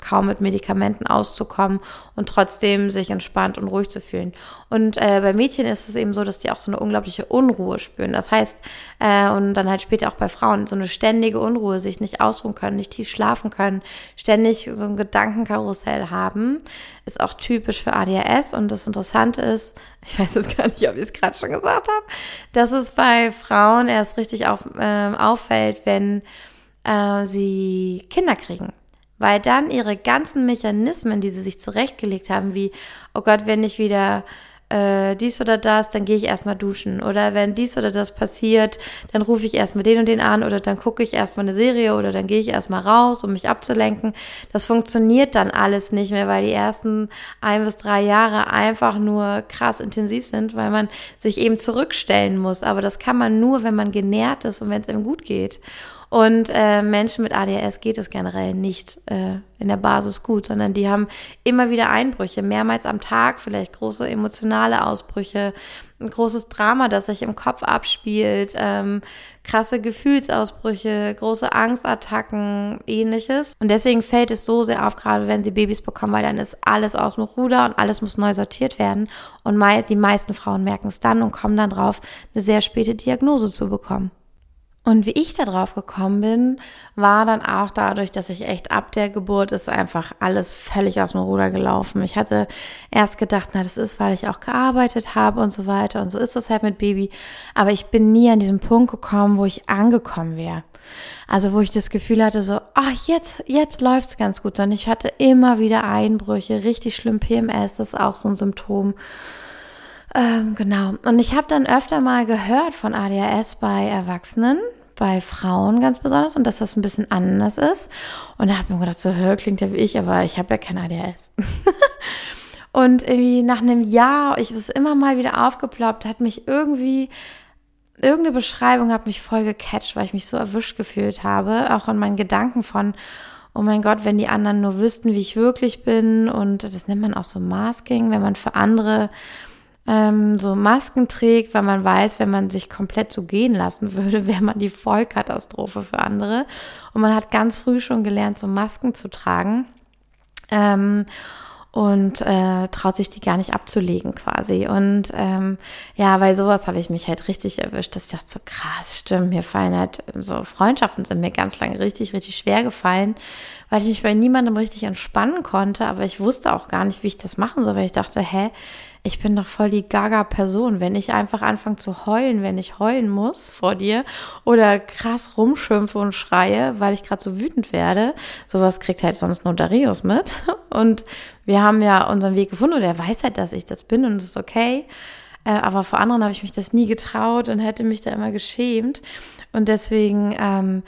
kaum mit Medikamenten auszukommen und trotzdem sich entspannt und ruhig zu fühlen. Und äh, bei Mädchen ist es eben so, dass die auch so eine unglaubliche Unruhe spüren. Das heißt, äh, und dann halt später auch bei Frauen, so eine ständige Unruhe, sich nicht ausruhen können, nicht tief schlafen können, ständig so ein Gedankenkarussell haben, ist auch typisch für ADHS. Und das Interessante ist, ich weiß jetzt gar nicht, ob ich es gerade schon gesagt habe, dass es bei Frauen erst richtig auf, äh, auffällt, wenn äh, sie Kinder kriegen weil dann ihre ganzen Mechanismen, die sie sich zurechtgelegt haben, wie, oh Gott, wenn ich wieder äh, dies oder das, dann gehe ich erstmal duschen. Oder wenn dies oder das passiert, dann rufe ich erstmal den und den an oder dann gucke ich erstmal eine Serie oder dann gehe ich erstmal raus, um mich abzulenken. Das funktioniert dann alles nicht mehr, weil die ersten ein bis drei Jahre einfach nur krass intensiv sind, weil man sich eben zurückstellen muss. Aber das kann man nur, wenn man genährt ist und wenn es einem gut geht. Und äh, Menschen mit ADHS geht es generell nicht äh, in der Basis gut, sondern die haben immer wieder Einbrüche, mehrmals am Tag, vielleicht große emotionale Ausbrüche, ein großes Drama, das sich im Kopf abspielt, ähm, krasse Gefühlsausbrüche, große Angstattacken, ähnliches. Und deswegen fällt es so sehr auf, gerade wenn sie Babys bekommen, weil dann ist alles aus dem Ruder und alles muss neu sortiert werden. Und die meisten Frauen merken es dann und kommen dann drauf, eine sehr späte Diagnose zu bekommen. Und wie ich da drauf gekommen bin, war dann auch dadurch, dass ich echt ab der Geburt ist einfach alles völlig aus dem Ruder gelaufen. Ich hatte erst gedacht, na, das ist, weil ich auch gearbeitet habe und so weiter. Und so ist das halt mit Baby. Aber ich bin nie an diesen Punkt gekommen, wo ich angekommen wäre. Also wo ich das Gefühl hatte, so, ach, jetzt, jetzt läuft's ganz gut. Sondern ich hatte immer wieder Einbrüche, richtig schlimm PMS, das ist auch so ein Symptom. Ähm, genau. Und ich habe dann öfter mal gehört von ADHS bei Erwachsenen, bei Frauen ganz besonders und dass das ein bisschen anders ist. Und da habe ich mir gedacht, so, hör, klingt ja wie ich, aber ich habe ja kein ADHS. und irgendwie nach einem Jahr, ich ist immer mal wieder aufgeploppt, hat mich irgendwie irgendeine Beschreibung hat mich voll gecatcht, weil ich mich so erwischt gefühlt habe, auch in meinen Gedanken von, oh mein Gott, wenn die anderen nur wüssten, wie ich wirklich bin. Und das nennt man auch so Masking, wenn man für andere ähm, so Masken trägt, weil man weiß, wenn man sich komplett so gehen lassen würde, wäre man die Vollkatastrophe für andere. Und man hat ganz früh schon gelernt, so Masken zu tragen. Ähm, und äh, traut sich die gar nicht abzulegen quasi. Und ähm, ja, bei sowas habe ich mich halt richtig erwischt, dass ich dachte, so krass, stimmt, mir fallen halt so Freundschaften sind mir ganz lange richtig, richtig schwer gefallen, weil ich mich bei niemandem richtig entspannen konnte, aber ich wusste auch gar nicht, wie ich das machen soll, weil ich dachte, hä, ich bin doch voll die Gaga-Person. Wenn ich einfach anfange zu heulen, wenn ich heulen muss vor dir oder krass rumschimpfe und schreie, weil ich gerade so wütend werde, sowas kriegt halt sonst nur Darius mit. Und wir haben ja unseren Weg gefunden und er weiß halt, dass ich das bin und es ist okay. Äh, aber vor anderen habe ich mich das nie getraut und hätte mich da immer geschämt. Und deswegen, ähm,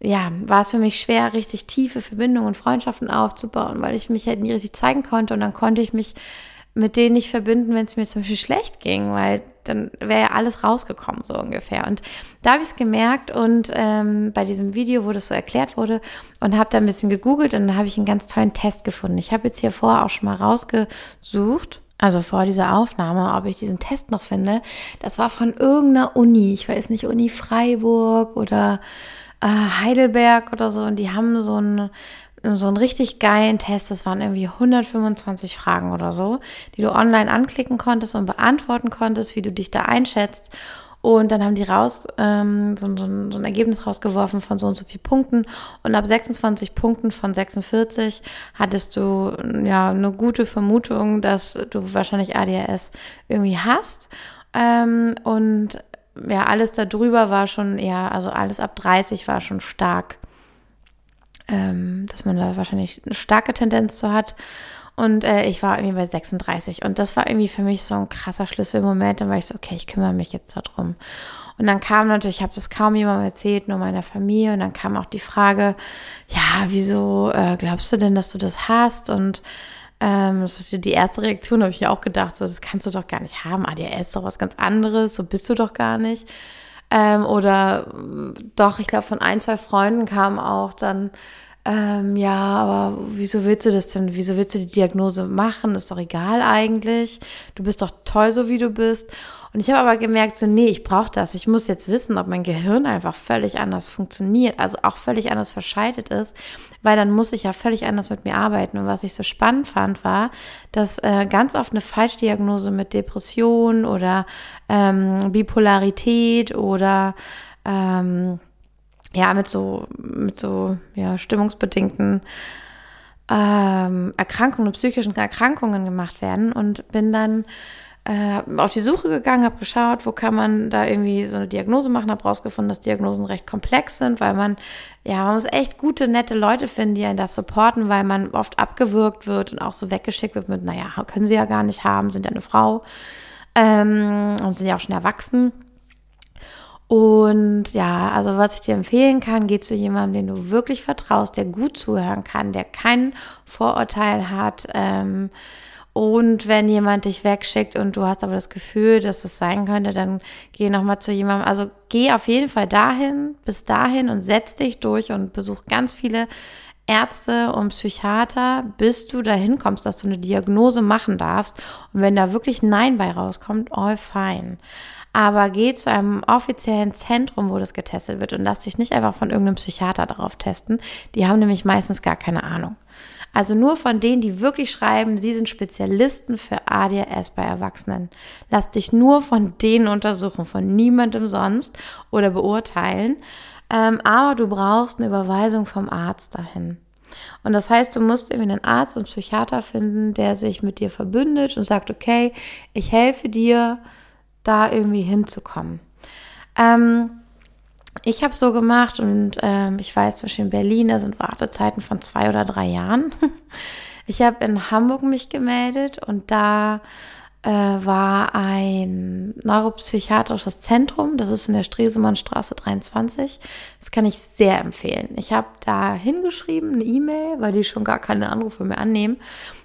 ja, war es für mich schwer, richtig tiefe Verbindungen und Freundschaften aufzubauen, weil ich mich halt nie richtig zeigen konnte und dann konnte ich mich mit denen nicht verbinden, wenn es mir zum Beispiel schlecht ging, weil dann wäre ja alles rausgekommen, so ungefähr. Und da habe ich es gemerkt und ähm, bei diesem Video, wo das so erklärt wurde und habe da ein bisschen gegoogelt und dann habe ich einen ganz tollen Test gefunden. Ich habe jetzt hier vorher auch schon mal rausgesucht, also vor dieser Aufnahme, ob ich diesen Test noch finde. Das war von irgendeiner Uni, ich weiß nicht, Uni Freiburg oder äh, Heidelberg oder so und die haben so ein so einen richtig geilen Test. Das waren irgendwie 125 Fragen oder so, die du online anklicken konntest und beantworten konntest, wie du dich da einschätzt. Und dann haben die raus ähm, so, so, so ein Ergebnis rausgeworfen von so und so viel Punkten. Und ab 26 Punkten von 46 hattest du ja eine gute Vermutung, dass du wahrscheinlich ADHS irgendwie hast. Ähm, und ja, alles darüber war schon eher, also alles ab 30 war schon stark ähm, dass man da wahrscheinlich eine starke Tendenz zu hat. Und äh, ich war irgendwie bei 36. Und das war irgendwie für mich so ein krasser Schlüsselmoment. Dann war ich so, okay, ich kümmere mich jetzt darum. Und dann kam natürlich, ich habe das kaum jemandem erzählt, nur meiner Familie. Und dann kam auch die Frage, ja, wieso äh, glaubst du denn, dass du das hast? Und ähm, das ist die erste Reaktion, habe ich ja auch gedacht, so, das kannst du doch gar nicht haben. ADS ist doch was ganz anderes, so bist du doch gar nicht. Ähm, oder doch, ich glaube, von ein, zwei Freunden kam auch dann, ähm, ja, aber wieso willst du das denn? Wieso willst du die Diagnose machen? Ist doch egal eigentlich. Du bist doch toll, so wie du bist. Und ich habe aber gemerkt, so, nee, ich brauche das. Ich muss jetzt wissen, ob mein Gehirn einfach völlig anders funktioniert, also auch völlig anders verschaltet ist, weil dann muss ich ja völlig anders mit mir arbeiten. Und was ich so spannend fand, war, dass äh, ganz oft eine Falschdiagnose mit Depression oder ähm, Bipolarität oder ähm, ja, mit so, mit so ja, stimmungsbedingten ähm, Erkrankungen, psychischen Erkrankungen gemacht werden und bin dann äh, auf die Suche gegangen, habe geschaut, wo kann man da irgendwie so eine Diagnose machen, habe rausgefunden, dass Diagnosen recht komplex sind, weil man, ja, man muss echt gute, nette Leute finden, die einen das supporten, weil man oft abgewürgt wird und auch so weggeschickt wird mit, naja, können sie ja gar nicht haben, sind ja eine Frau ähm, und sind ja auch schon erwachsen. Und ja, also was ich dir empfehlen kann, geh zu jemandem, den du wirklich vertraust, der gut zuhören kann, der kein Vorurteil hat, ähm, und wenn jemand dich wegschickt und du hast aber das Gefühl, dass das sein könnte, dann geh nochmal zu jemandem. Also geh auf jeden Fall dahin, bis dahin und setz dich durch und besuch ganz viele Ärzte und Psychiater, bis du dahin kommst, dass du eine Diagnose machen darfst. Und wenn da wirklich Nein bei rauskommt, all fine. Aber geh zu einem offiziellen Zentrum, wo das getestet wird und lass dich nicht einfach von irgendeinem Psychiater darauf testen. Die haben nämlich meistens gar keine Ahnung. Also nur von denen, die wirklich schreiben, sie sind Spezialisten für ADHS bei Erwachsenen. Lass dich nur von denen untersuchen, von niemandem sonst oder beurteilen. Ähm, aber du brauchst eine Überweisung vom Arzt dahin. Und das heißt, du musst irgendwie einen Arzt und Psychiater finden, der sich mit dir verbündet und sagt, okay, ich helfe dir, da irgendwie hinzukommen. Ähm, ich habe so gemacht und ähm, ich weiß, Beispiel in Berlin, da sind Wartezeiten von zwei oder drei Jahren. Ich habe in Hamburg mich gemeldet und da äh, war ein neuropsychiatrisches Zentrum. Das ist in der Stresemannstraße 23. Das kann ich sehr empfehlen. Ich habe da hingeschrieben, eine E-Mail, weil die schon gar keine Anrufe mehr annehmen.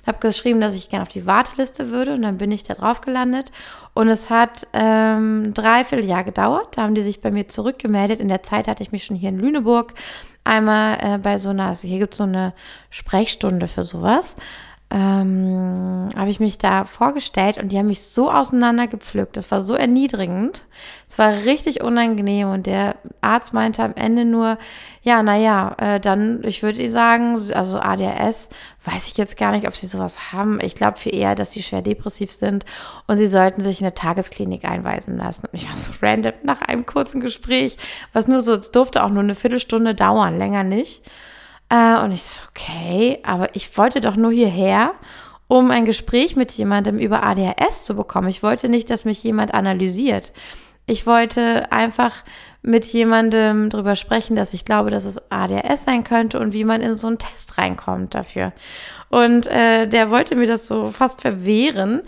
Habe geschrieben, dass ich gerne auf die Warteliste würde und dann bin ich da drauf gelandet und es hat ähm, dreiviertel Jahr gedauert. Da haben die sich bei mir zurückgemeldet. In der Zeit hatte ich mich schon hier in Lüneburg einmal äh, bei so einer, also hier gibt es so eine Sprechstunde für sowas ähm, habe ich mich da vorgestellt und die haben mich so auseinandergepflückt. Das war so erniedrigend. Es war richtig unangenehm und der Arzt meinte am Ende nur, ja, naja, äh, dann, ich würde sagen, also ADHS, weiß ich jetzt gar nicht, ob sie sowas haben. Ich glaube viel eher, dass sie schwer depressiv sind und sie sollten sich in eine Tagesklinik einweisen lassen. Und ich war so random nach einem kurzen Gespräch, was nur so, es durfte auch nur eine Viertelstunde dauern, länger nicht. Äh, und ich so, okay, aber ich wollte doch nur hierher, um ein Gespräch mit jemandem über ADHS zu bekommen. Ich wollte nicht, dass mich jemand analysiert. Ich wollte einfach mit jemandem drüber sprechen, dass ich glaube, dass es ADHS sein könnte und wie man in so einen Test reinkommt dafür. Und äh, der wollte mir das so fast verwehren.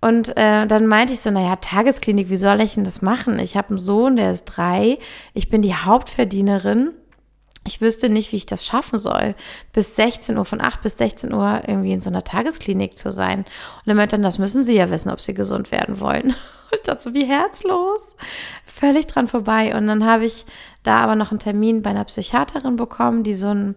Und äh, dann meinte ich so, naja, Tagesklinik, wie soll ich denn das machen? Ich habe einen Sohn, der ist drei. Ich bin die Hauptverdienerin ich wüsste nicht, wie ich das schaffen soll, bis 16 Uhr, von 8 bis 16 Uhr irgendwie in so einer Tagesklinik zu sein. Und er meinte dann, das müssen Sie ja wissen, ob Sie gesund werden wollen. Und dachte so, wie herzlos. Völlig dran vorbei. Und dann habe ich da aber noch einen Termin bei einer Psychiaterin bekommen, die so ein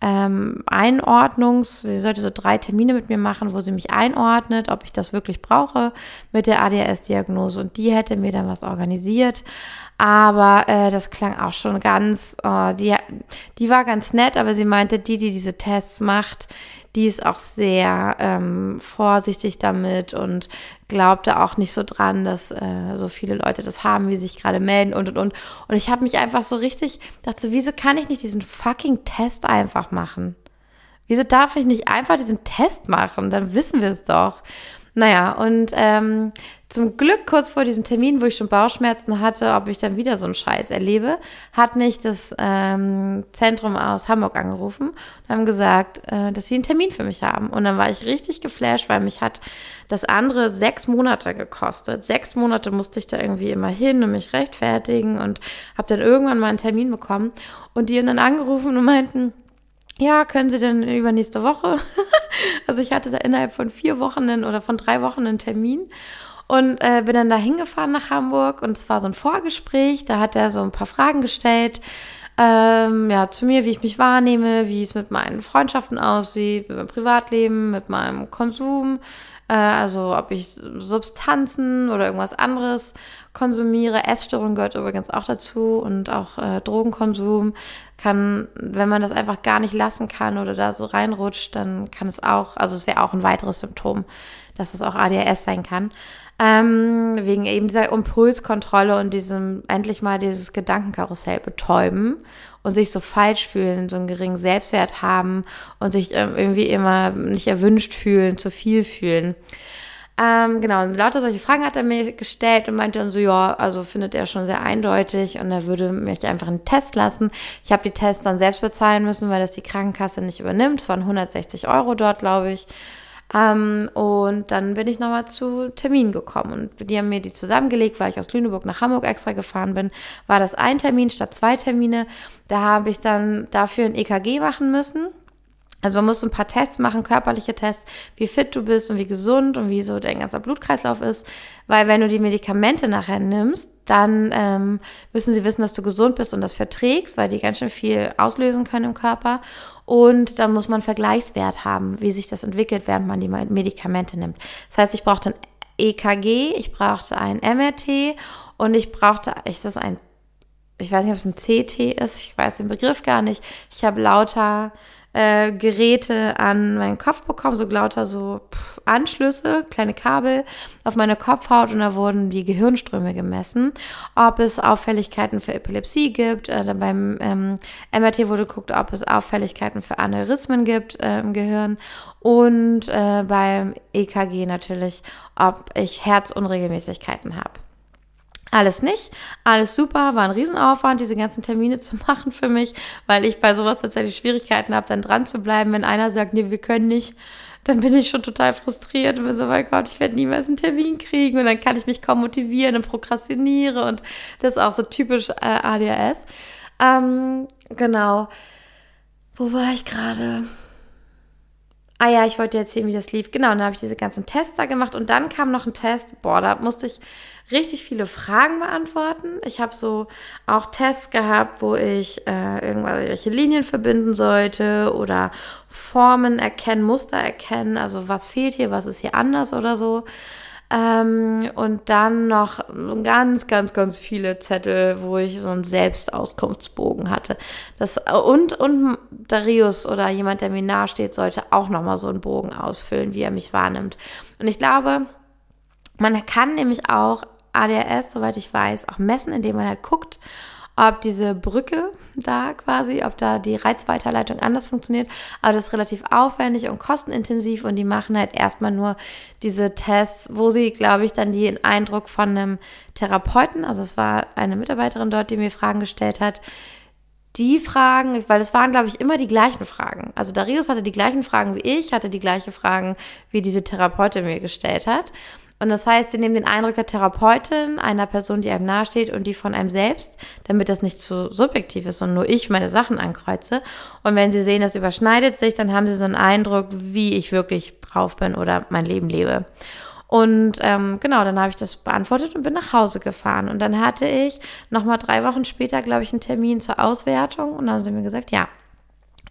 ähm, Einordnungs, sie sollte so drei Termine mit mir machen, wo sie mich einordnet, ob ich das wirklich brauche mit der ADHS-Diagnose. Und die hätte mir dann was organisiert. Aber äh, das klang auch schon ganz, oh, die, die war ganz nett, aber sie meinte, die, die diese Tests macht, die ist auch sehr ähm, vorsichtig damit und glaubte auch nicht so dran, dass äh, so viele Leute das haben, wie sich gerade melden und und und. Und ich habe mich einfach so richtig, dachte so, wieso kann ich nicht diesen fucking Test einfach machen? Wieso darf ich nicht einfach diesen Test machen? Dann wissen wir es doch. Naja, und ähm, zum Glück kurz vor diesem Termin, wo ich schon Bauchschmerzen hatte, ob ich dann wieder so einen Scheiß erlebe, hat mich das ähm, Zentrum aus Hamburg angerufen und haben gesagt, äh, dass sie einen Termin für mich haben. Und dann war ich richtig geflasht, weil mich hat das andere sechs Monate gekostet. Sechs Monate musste ich da irgendwie immer hin und mich rechtfertigen und habe dann irgendwann mal einen Termin bekommen. Und die haben dann angerufen und meinten, ja, können Sie denn übernächste Woche? also ich hatte da innerhalb von vier Wochen einen, oder von drei Wochen einen Termin und äh, bin dann da hingefahren nach Hamburg und es war so ein Vorgespräch. Da hat er so ein paar Fragen gestellt. Ähm, ja, zu mir, wie ich mich wahrnehme, wie es mit meinen Freundschaften aussieht, mit meinem Privatleben, mit meinem Konsum, äh, also ob ich Substanzen oder irgendwas anderes konsumiere. Essstörung gehört übrigens auch dazu und auch äh, Drogenkonsum kann, wenn man das einfach gar nicht lassen kann oder da so reinrutscht, dann kann es auch, also es wäre auch ein weiteres Symptom, dass es auch ADHS sein kann. Ähm, wegen eben dieser Impulskontrolle und diesem endlich mal dieses Gedankenkarussell betäuben und sich so falsch fühlen, so einen geringen Selbstwert haben und sich ähm, irgendwie immer nicht erwünscht fühlen, zu viel fühlen. Ähm, genau, und lauter solche Fragen hat er mir gestellt und meinte dann so, ja, also findet er schon sehr eindeutig und er würde mich einfach einen Test lassen. Ich habe die Tests dann selbst bezahlen müssen, weil das die Krankenkasse nicht übernimmt. Es waren 160 Euro dort, glaube ich. Ähm, und dann bin ich nochmal zu Termin gekommen und die haben mir die zusammengelegt, weil ich aus Lüneburg nach Hamburg extra gefahren bin. War das ein Termin statt zwei Termine. Da habe ich dann dafür ein EKG machen müssen also man muss ein paar Tests machen, körperliche Tests, wie fit du bist und wie gesund und wie so dein ganzer Blutkreislauf ist. Weil wenn du die Medikamente nachher nimmst, dann ähm, müssen sie wissen, dass du gesund bist und das verträgst, weil die ganz schön viel auslösen können im Körper. Und dann muss man Vergleichswert haben, wie sich das entwickelt, während man die Medikamente nimmt. Das heißt, ich brauchte ein EKG, ich brauchte ein MRT und ich brauchte, ist das ein, ich weiß nicht, ob es ein CT ist, ich weiß den Begriff gar nicht. Ich habe lauter äh, Geräte an meinen Kopf bekommen, so lauter so pff, Anschlüsse, kleine Kabel auf meine Kopfhaut und da wurden die Gehirnströme gemessen, ob es Auffälligkeiten für Epilepsie gibt. Äh, beim ähm, MRT wurde geguckt, ob es Auffälligkeiten für Aneurysmen gibt äh, im Gehirn und äh, beim EKG natürlich, ob ich Herzunregelmäßigkeiten habe. Alles nicht, alles super, war ein Riesenaufwand, diese ganzen Termine zu machen für mich, weil ich bei sowas tatsächlich Schwierigkeiten habe, dann dran zu bleiben. Wenn einer sagt, nee, wir können nicht, dann bin ich schon total frustriert und bin so, mein Gott, ich werde niemals einen Termin kriegen und dann kann ich mich kaum motivieren und prokrastiniere und das ist auch so typisch äh, ADHS. Ähm, genau. Wo war ich gerade? Ah ja, ich wollte dir erzählen, wie das lief. Genau, dann habe ich diese ganzen Tests da gemacht und dann kam noch ein Test. Boah, da musste ich richtig viele Fragen beantworten. Ich habe so auch Tests gehabt, wo ich äh, irgendwelche Linien verbinden sollte oder Formen erkennen, Muster erkennen. Also was fehlt hier, was ist hier anders oder so. Ähm, und dann noch ganz, ganz, ganz viele Zettel, wo ich so einen Selbstauskunftsbogen hatte. Das, und, und Darius oder jemand, der mir nahesteht, sollte auch nochmal so einen Bogen ausfüllen, wie er mich wahrnimmt. Und ich glaube, man kann nämlich auch ADHS, soweit ich weiß, auch messen, indem man halt guckt, ob diese Brücke da quasi, ob da die Reizweiterleitung anders funktioniert. Aber das ist relativ aufwendig und kostenintensiv und die machen halt erstmal nur diese Tests, wo sie, glaube ich, dann den Eindruck von einem Therapeuten, also es war eine Mitarbeiterin dort, die mir Fragen gestellt hat, die Fragen, weil es waren, glaube ich, immer die gleichen Fragen. Also Darius hatte die gleichen Fragen wie ich, hatte die gleichen Fragen, wie diese Therapeutin mir gestellt hat. Und das heißt, sie nehmen den Eindruck der Therapeutin, einer Person, die einem nahesteht und die von einem selbst, damit das nicht zu subjektiv ist und nur ich meine Sachen ankreuze. Und wenn sie sehen, das überschneidet sich, dann haben sie so einen Eindruck, wie ich wirklich drauf bin oder mein Leben lebe. Und ähm, genau, dann habe ich das beantwortet und bin nach Hause gefahren. Und dann hatte ich nochmal drei Wochen später, glaube ich, einen Termin zur Auswertung. Und dann haben sie mir gesagt, ja,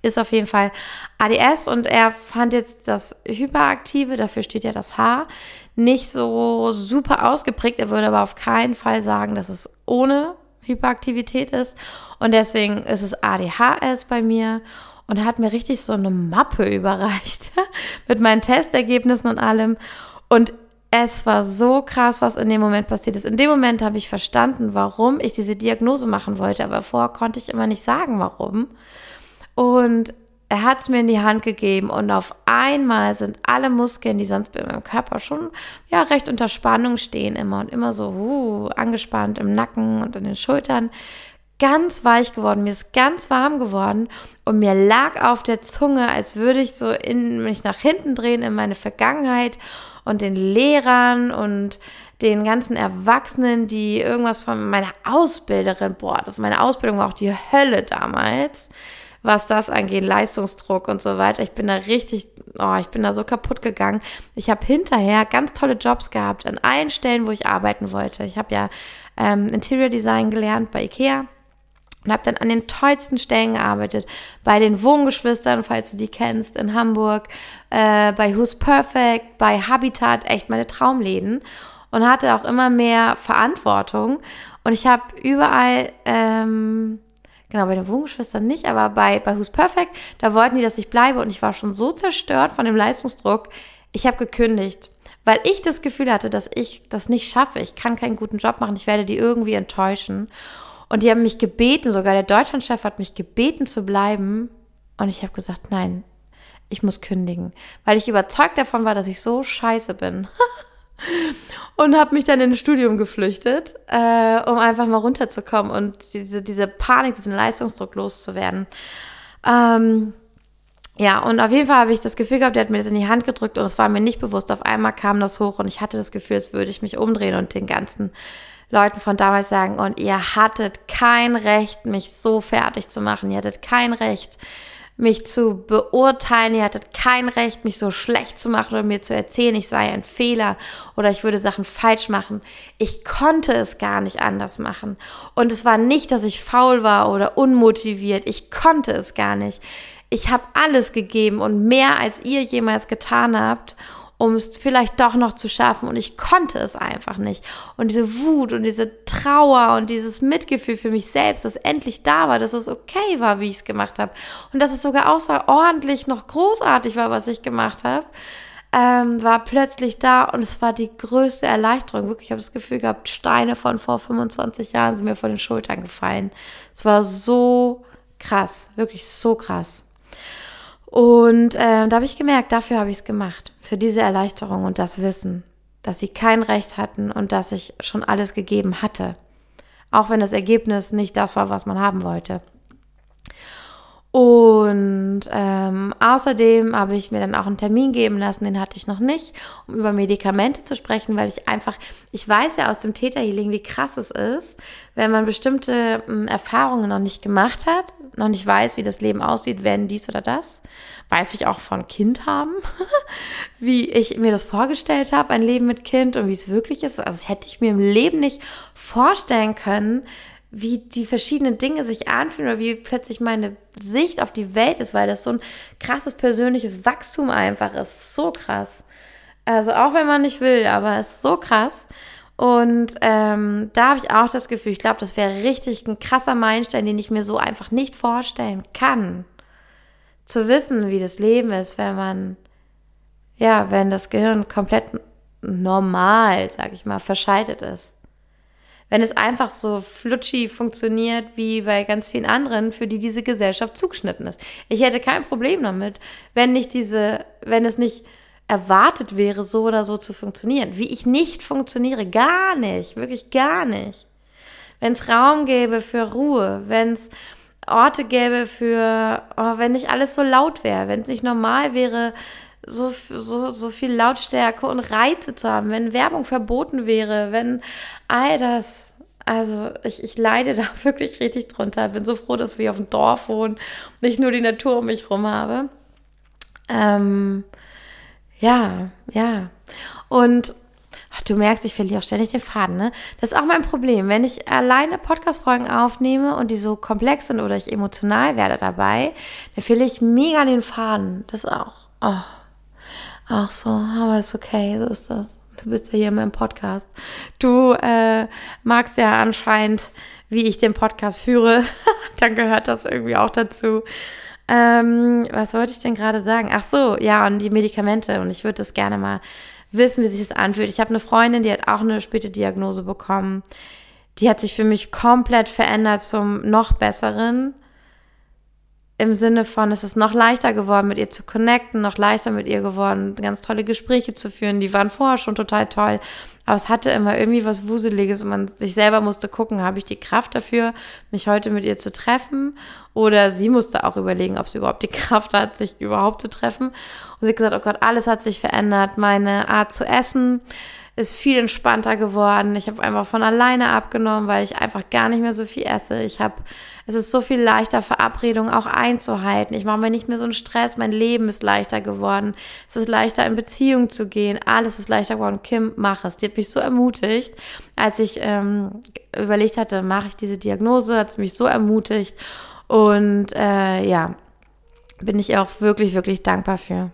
ist auf jeden Fall ADS und er fand jetzt das Hyperaktive, dafür steht ja das H, nicht so super ausgeprägt. Er würde aber auf keinen Fall sagen, dass es ohne Hyperaktivität ist. Und deswegen ist es ADHS bei mir. Und er hat mir richtig so eine Mappe überreicht mit meinen Testergebnissen und allem. Und es war so krass, was in dem Moment passiert ist. In dem Moment habe ich verstanden, warum ich diese Diagnose machen wollte, aber vorher konnte ich immer nicht sagen, warum. Und er hat es mir in die Hand gegeben und auf einmal sind alle Muskeln, die sonst bei meinem Körper schon ja recht unter Spannung stehen immer und immer so uh, angespannt im Nacken und an den Schultern, ganz weich geworden. Mir ist ganz warm geworden und mir lag auf der Zunge, als würde ich so in mich nach hinten drehen in meine Vergangenheit und den Lehrern und den ganzen Erwachsenen, die irgendwas von meiner Ausbilderin, boah, das meine Ausbildung war auch die Hölle damals was das angeht, Leistungsdruck und so weiter. Ich bin da richtig, oh, ich bin da so kaputt gegangen. Ich habe hinterher ganz tolle Jobs gehabt an allen Stellen, wo ich arbeiten wollte. Ich habe ja ähm, Interior Design gelernt bei Ikea und habe dann an den tollsten Stellen gearbeitet. Bei den Wohngeschwistern, falls du die kennst, in Hamburg, äh, bei Who's Perfect, bei Habitat, echt meine Traumläden und hatte auch immer mehr Verantwortung. Und ich habe überall ähm, Genau, bei den Wohngeschwistern nicht, aber bei, bei Who's Perfect, da wollten die, dass ich bleibe und ich war schon so zerstört von dem Leistungsdruck. Ich habe gekündigt, weil ich das Gefühl hatte, dass ich das nicht schaffe. Ich kann keinen guten Job machen, ich werde die irgendwie enttäuschen. Und die haben mich gebeten, sogar der Deutschlandchef hat mich gebeten zu bleiben. Und ich habe gesagt, nein, ich muss kündigen, weil ich überzeugt davon war, dass ich so scheiße bin. und habe mich dann in ein Studium geflüchtet, äh, um einfach mal runterzukommen und diese, diese Panik, diesen Leistungsdruck loszuwerden. Ähm, ja, und auf jeden Fall habe ich das Gefühl gehabt, der hat mir das in die Hand gedrückt und es war mir nicht bewusst. Auf einmal kam das hoch und ich hatte das Gefühl, als würde ich mich umdrehen und den ganzen Leuten von damals sagen, und ihr hattet kein Recht, mich so fertig zu machen. Ihr hattet kein Recht, mich zu beurteilen. Ihr hattet kein Recht, mich so schlecht zu machen oder mir zu erzählen, ich sei ein Fehler oder ich würde Sachen falsch machen. Ich konnte es gar nicht anders machen. Und es war nicht, dass ich faul war oder unmotiviert. Ich konnte es gar nicht. Ich habe alles gegeben und mehr als ihr jemals getan habt um es vielleicht doch noch zu schaffen. Und ich konnte es einfach nicht. Und diese Wut und diese Trauer und dieses Mitgefühl für mich selbst, das endlich da war, dass es okay war, wie ich es gemacht habe. Und dass es sogar außerordentlich noch großartig war, was ich gemacht habe. Ähm, war plötzlich da und es war die größte Erleichterung. Wirklich, ich habe das Gefühl gehabt, Steine von vor 25 Jahren sind mir vor den Schultern gefallen. Es war so krass, wirklich so krass. Und äh, da habe ich gemerkt, dafür habe ich es gemacht, für diese Erleichterung und das Wissen, dass sie kein Recht hatten und dass ich schon alles gegeben hatte, auch wenn das Ergebnis nicht das war, was man haben wollte. Und ähm, außerdem habe ich mir dann auch einen Termin geben lassen, den hatte ich noch nicht, um über Medikamente zu sprechen, weil ich einfach, ich weiß ja aus dem Täterhealing, wie krass es ist, wenn man bestimmte äh, Erfahrungen noch nicht gemacht hat, noch nicht weiß, wie das Leben aussieht, wenn dies oder das. Weiß ich auch von Kind haben, wie ich mir das vorgestellt habe, ein Leben mit Kind und wie es wirklich ist. Also das hätte ich mir im Leben nicht vorstellen können, wie die verschiedenen Dinge sich anfühlen oder wie plötzlich meine Sicht auf die Welt ist, weil das so ein krasses persönliches Wachstum einfach ist. So krass. Also auch wenn man nicht will, aber es ist so krass. Und ähm, da habe ich auch das Gefühl, ich glaube, das wäre richtig ein krasser Meilenstein, den ich mir so einfach nicht vorstellen kann. Zu wissen, wie das Leben ist, wenn man, ja, wenn das Gehirn komplett normal, sag ich mal, verschaltet ist wenn es einfach so flutschi funktioniert wie bei ganz vielen anderen, für die diese Gesellschaft zugeschnitten ist. Ich hätte kein Problem damit, wenn nicht diese, wenn es nicht erwartet wäre, so oder so zu funktionieren. Wie ich nicht funktioniere, gar nicht, wirklich gar nicht. Wenn es Raum gäbe für Ruhe, wenn es Orte gäbe für, oh, wenn nicht alles so laut wäre, wenn es nicht normal wäre, so, so, so viel Lautstärke und Reize zu haben, wenn Werbung verboten wäre, wenn all das, also ich, ich leide da wirklich richtig drunter. Bin so froh, dass wir auf dem Dorf wohnen und nicht nur die Natur um mich rum habe. Ähm, ja, ja. Und ach, du merkst, ich verliere auch ständig den Faden, ne? Das ist auch mein Problem. Wenn ich alleine Podcast-Folgen aufnehme und die so komplex sind oder ich emotional werde dabei, dann verliere ich mega den Faden. Das ist auch, oh. Ach so, aber ist okay, so ist das. Du bist ja hier in meinem Podcast. Du äh, magst ja anscheinend, wie ich den Podcast führe. Dann gehört das irgendwie auch dazu. Ähm, was wollte ich denn gerade sagen? Ach so, ja, und die Medikamente. Und ich würde das gerne mal wissen, wie sich das anfühlt. Ich habe eine Freundin, die hat auch eine späte Diagnose bekommen. Die hat sich für mich komplett verändert zum noch besseren im Sinne von, es ist noch leichter geworden, mit ihr zu connecten, noch leichter mit ihr geworden, ganz tolle Gespräche zu führen. Die waren vorher schon total toll. Aber es hatte immer irgendwie was Wuseliges und man sich selber musste gucken, habe ich die Kraft dafür, mich heute mit ihr zu treffen? Oder sie musste auch überlegen, ob sie überhaupt die Kraft hat, sich überhaupt zu treffen. Und sie hat gesagt, oh Gott, alles hat sich verändert. Meine Art zu essen, ist viel entspannter geworden. Ich habe einfach von alleine abgenommen, weil ich einfach gar nicht mehr so viel esse. Ich habe, es ist so viel leichter, Verabredungen auch einzuhalten. Ich mache mir nicht mehr so einen Stress. Mein Leben ist leichter geworden. Es ist leichter, in Beziehung zu gehen. Alles ist leichter geworden. Kim, mach es. Die hat mich so ermutigt, als ich ähm, überlegt hatte, mache ich diese Diagnose, hat sie mich so ermutigt. Und äh, ja, bin ich auch wirklich, wirklich dankbar für.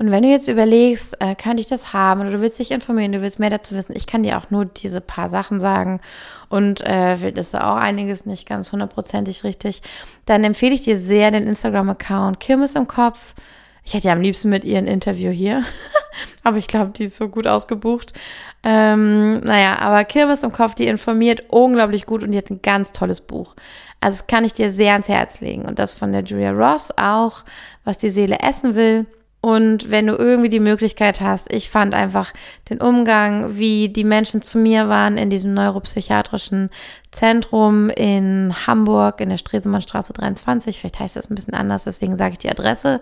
Und wenn du jetzt überlegst, äh, könnte ich das haben oder du willst dich informieren, du willst mehr dazu wissen, ich kann dir auch nur diese paar Sachen sagen und äh, ist auch einiges nicht ganz hundertprozentig richtig, dann empfehle ich dir sehr den Instagram-Account Kirmes im Kopf. Ich hätte ja am liebsten mit ihr ein Interview hier, aber ich glaube, die ist so gut ausgebucht. Ähm, naja, aber Kirmes im Kopf, die informiert unglaublich gut und die hat ein ganz tolles Buch. Also das kann ich dir sehr ans Herz legen. Und das von der Julia Ross auch, was die Seele essen will. Und wenn du irgendwie die Möglichkeit hast, ich fand einfach den Umgang, wie die Menschen zu mir waren in diesem neuropsychiatrischen Zentrum in Hamburg, in der Stresemannstraße 23, vielleicht heißt das ein bisschen anders, deswegen sage ich die Adresse.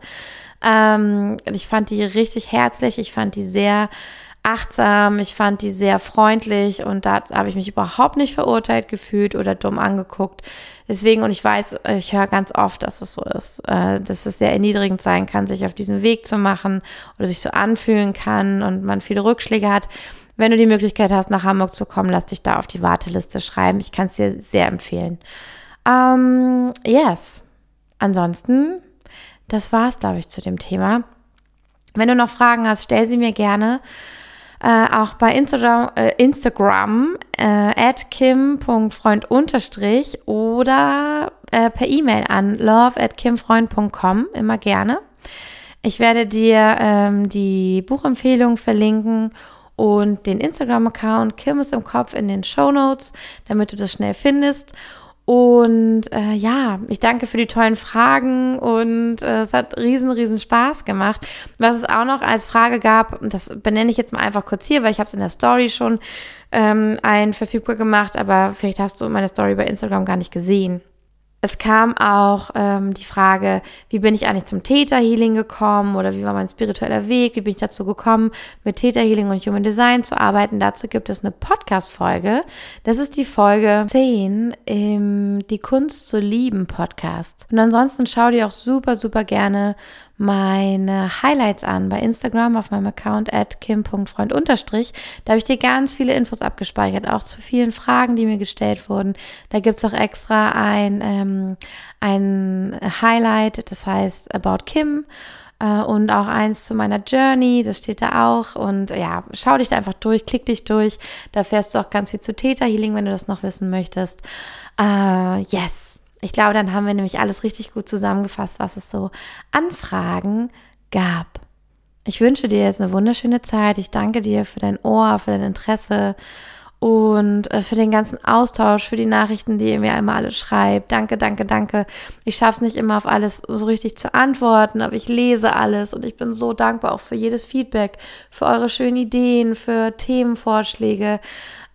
Ähm, ich fand die richtig herzlich, ich fand die sehr achtsam, ich fand die sehr freundlich und da habe ich mich überhaupt nicht verurteilt gefühlt oder dumm angeguckt. Deswegen, und ich weiß, ich höre ganz oft, dass es so ist, äh, dass es sehr erniedrigend sein kann, sich auf diesen Weg zu machen oder sich so anfühlen kann und man viele Rückschläge hat. Wenn du die Möglichkeit hast, nach Hamburg zu kommen, lass dich da auf die Warteliste schreiben. Ich kann es dir sehr empfehlen. Um, ähm, yes. Ansonsten, das war's, glaube ich, zu dem Thema. Wenn du noch Fragen hast, stell sie mir gerne. Äh, auch bei Instagram, äh, Instagram äh, kim.freund unterstrich oder äh, per E-Mail an love at kimfreund.com, immer gerne. Ich werde dir ähm, die Buchempfehlung verlinken und den Instagram-Account Kim ist im Kopf in den Show Notes, damit du das schnell findest. Und äh, ja, ich danke für die tollen Fragen und äh, es hat riesen, riesen Spaß gemacht. Was es auch noch als Frage gab, das benenne ich jetzt mal einfach kurz hier, weil ich habe es in der Story schon ähm, ein verfügbar gemacht, aber vielleicht hast du meine Story bei Instagram gar nicht gesehen. Es kam auch ähm, die Frage, wie bin ich eigentlich zum Theta Healing gekommen oder wie war mein spiritueller Weg, wie bin ich dazu gekommen, mit Theta Healing und Human Design zu arbeiten. Dazu gibt es eine Podcast-Folge. Das ist die Folge 10 im Die Kunst zu lieben Podcast. Und ansonsten schau dir auch super, super gerne meine Highlights an bei Instagram auf meinem Account at kim.freund Da habe ich dir ganz viele Infos abgespeichert, auch zu vielen Fragen, die mir gestellt wurden. Da gibt's auch extra ein, ähm, ein Highlight, das heißt About Kim äh, und auch eins zu meiner Journey, das steht da auch. Und ja, schau dich da einfach durch, klick dich durch. Da fährst du auch ganz viel zu Theta Healing, wenn du das noch wissen möchtest. Äh, yes. Ich glaube, dann haben wir nämlich alles richtig gut zusammengefasst, was es so an Fragen gab. Ich wünsche dir jetzt eine wunderschöne Zeit. Ich danke dir für dein Ohr, für dein Interesse und äh, für den ganzen Austausch, für die Nachrichten, die ihr mir immer alle schreibt. Danke, danke, danke. Ich schaffe es nicht immer auf alles so richtig zu antworten, aber ich lese alles und ich bin so dankbar auch für jedes Feedback, für eure schönen Ideen, für Themenvorschläge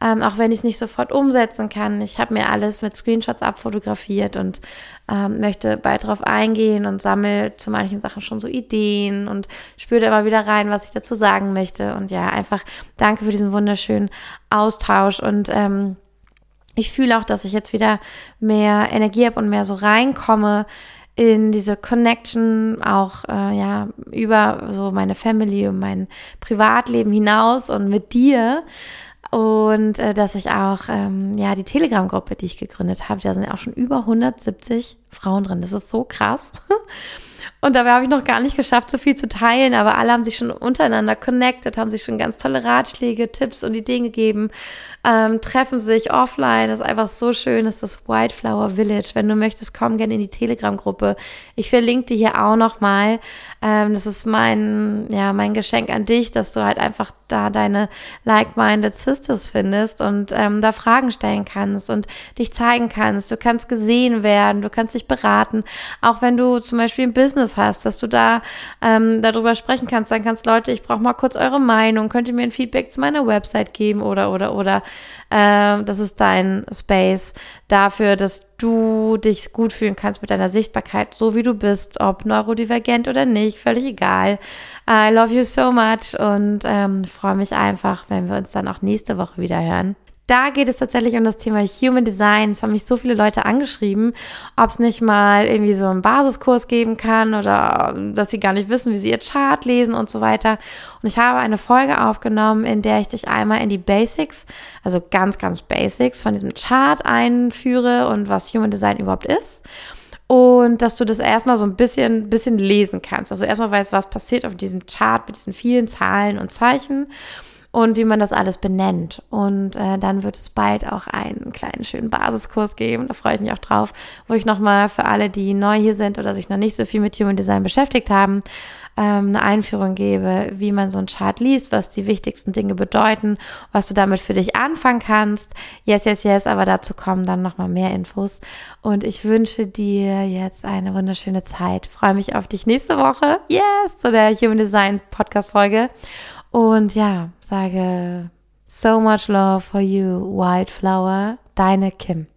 ähm, auch wenn ich es nicht sofort umsetzen kann. Ich habe mir alles mit Screenshots abfotografiert und ähm, möchte bald darauf eingehen und sammle zu manchen Sachen schon so Ideen und spüre immer wieder rein, was ich dazu sagen möchte. Und ja, einfach danke für diesen wunderschönen Austausch und ähm, ich fühle auch, dass ich jetzt wieder mehr Energie habe und mehr so reinkomme in diese Connection auch äh, ja über so meine Family und mein Privatleben hinaus und mit dir und äh, dass ich auch ähm, ja die Telegram-Gruppe, die ich gegründet habe, da sind auch schon über 170 Frauen drin. Das ist so krass. Und dabei habe ich noch gar nicht geschafft, so viel zu teilen, aber alle haben sich schon untereinander connected, haben sich schon ganz tolle Ratschläge, Tipps und Ideen gegeben, ähm, treffen sich offline. Das ist einfach so schön, das ist das Wildflower Village. Wenn du möchtest, komm gerne in die Telegram-Gruppe. Ich verlinke dir hier auch nochmal. Ähm, das ist mein, ja, mein Geschenk an dich, dass du halt einfach da deine like-minded Sisters findest und ähm, da Fragen stellen kannst und dich zeigen kannst. Du kannst gesehen werden, du kannst dich beraten. Auch wenn du zum Beispiel ein Business hast, dass du da ähm, darüber sprechen kannst, sagen kannst, Leute, ich brauche mal kurz eure Meinung, könnt ihr mir ein Feedback zu meiner Website geben oder oder oder äh, das ist dein Space dafür, dass du dich gut fühlen kannst mit deiner Sichtbarkeit, so wie du bist, ob neurodivergent oder nicht, völlig egal. I love you so much und ähm, freue mich einfach, wenn wir uns dann auch nächste Woche wieder hören. Da geht es tatsächlich um das Thema Human Design. Es haben mich so viele Leute angeschrieben, ob es nicht mal irgendwie so einen Basiskurs geben kann oder ähm, dass sie gar nicht wissen, wie sie ihr Chart lesen und so weiter. Und ich habe eine Folge aufgenommen, in der ich dich einmal in die Basics, also ganz, ganz Basics von diesem Chart einführe und was Human Design überhaupt ist und dass du das erstmal so ein bisschen, bisschen lesen kannst. Also erstmal weißt, was passiert auf diesem Chart mit diesen vielen Zahlen und Zeichen und wie man das alles benennt. Und äh, dann wird es bald auch einen kleinen schönen Basiskurs geben. Da freue ich mich auch drauf, wo ich nochmal für alle, die neu hier sind oder sich noch nicht so viel mit Human Design beschäftigt haben, ähm, eine Einführung gebe, wie man so einen Chart liest, was die wichtigsten Dinge bedeuten, was du damit für dich anfangen kannst. Yes, yes, yes, aber dazu kommen dann nochmal mehr Infos. Und ich wünsche dir jetzt eine wunderschöne Zeit. Freue mich auf dich nächste Woche. Yes, zu der Human Design Podcast Folge. Und ja, sage so much love for you, Wildflower, deine Kim.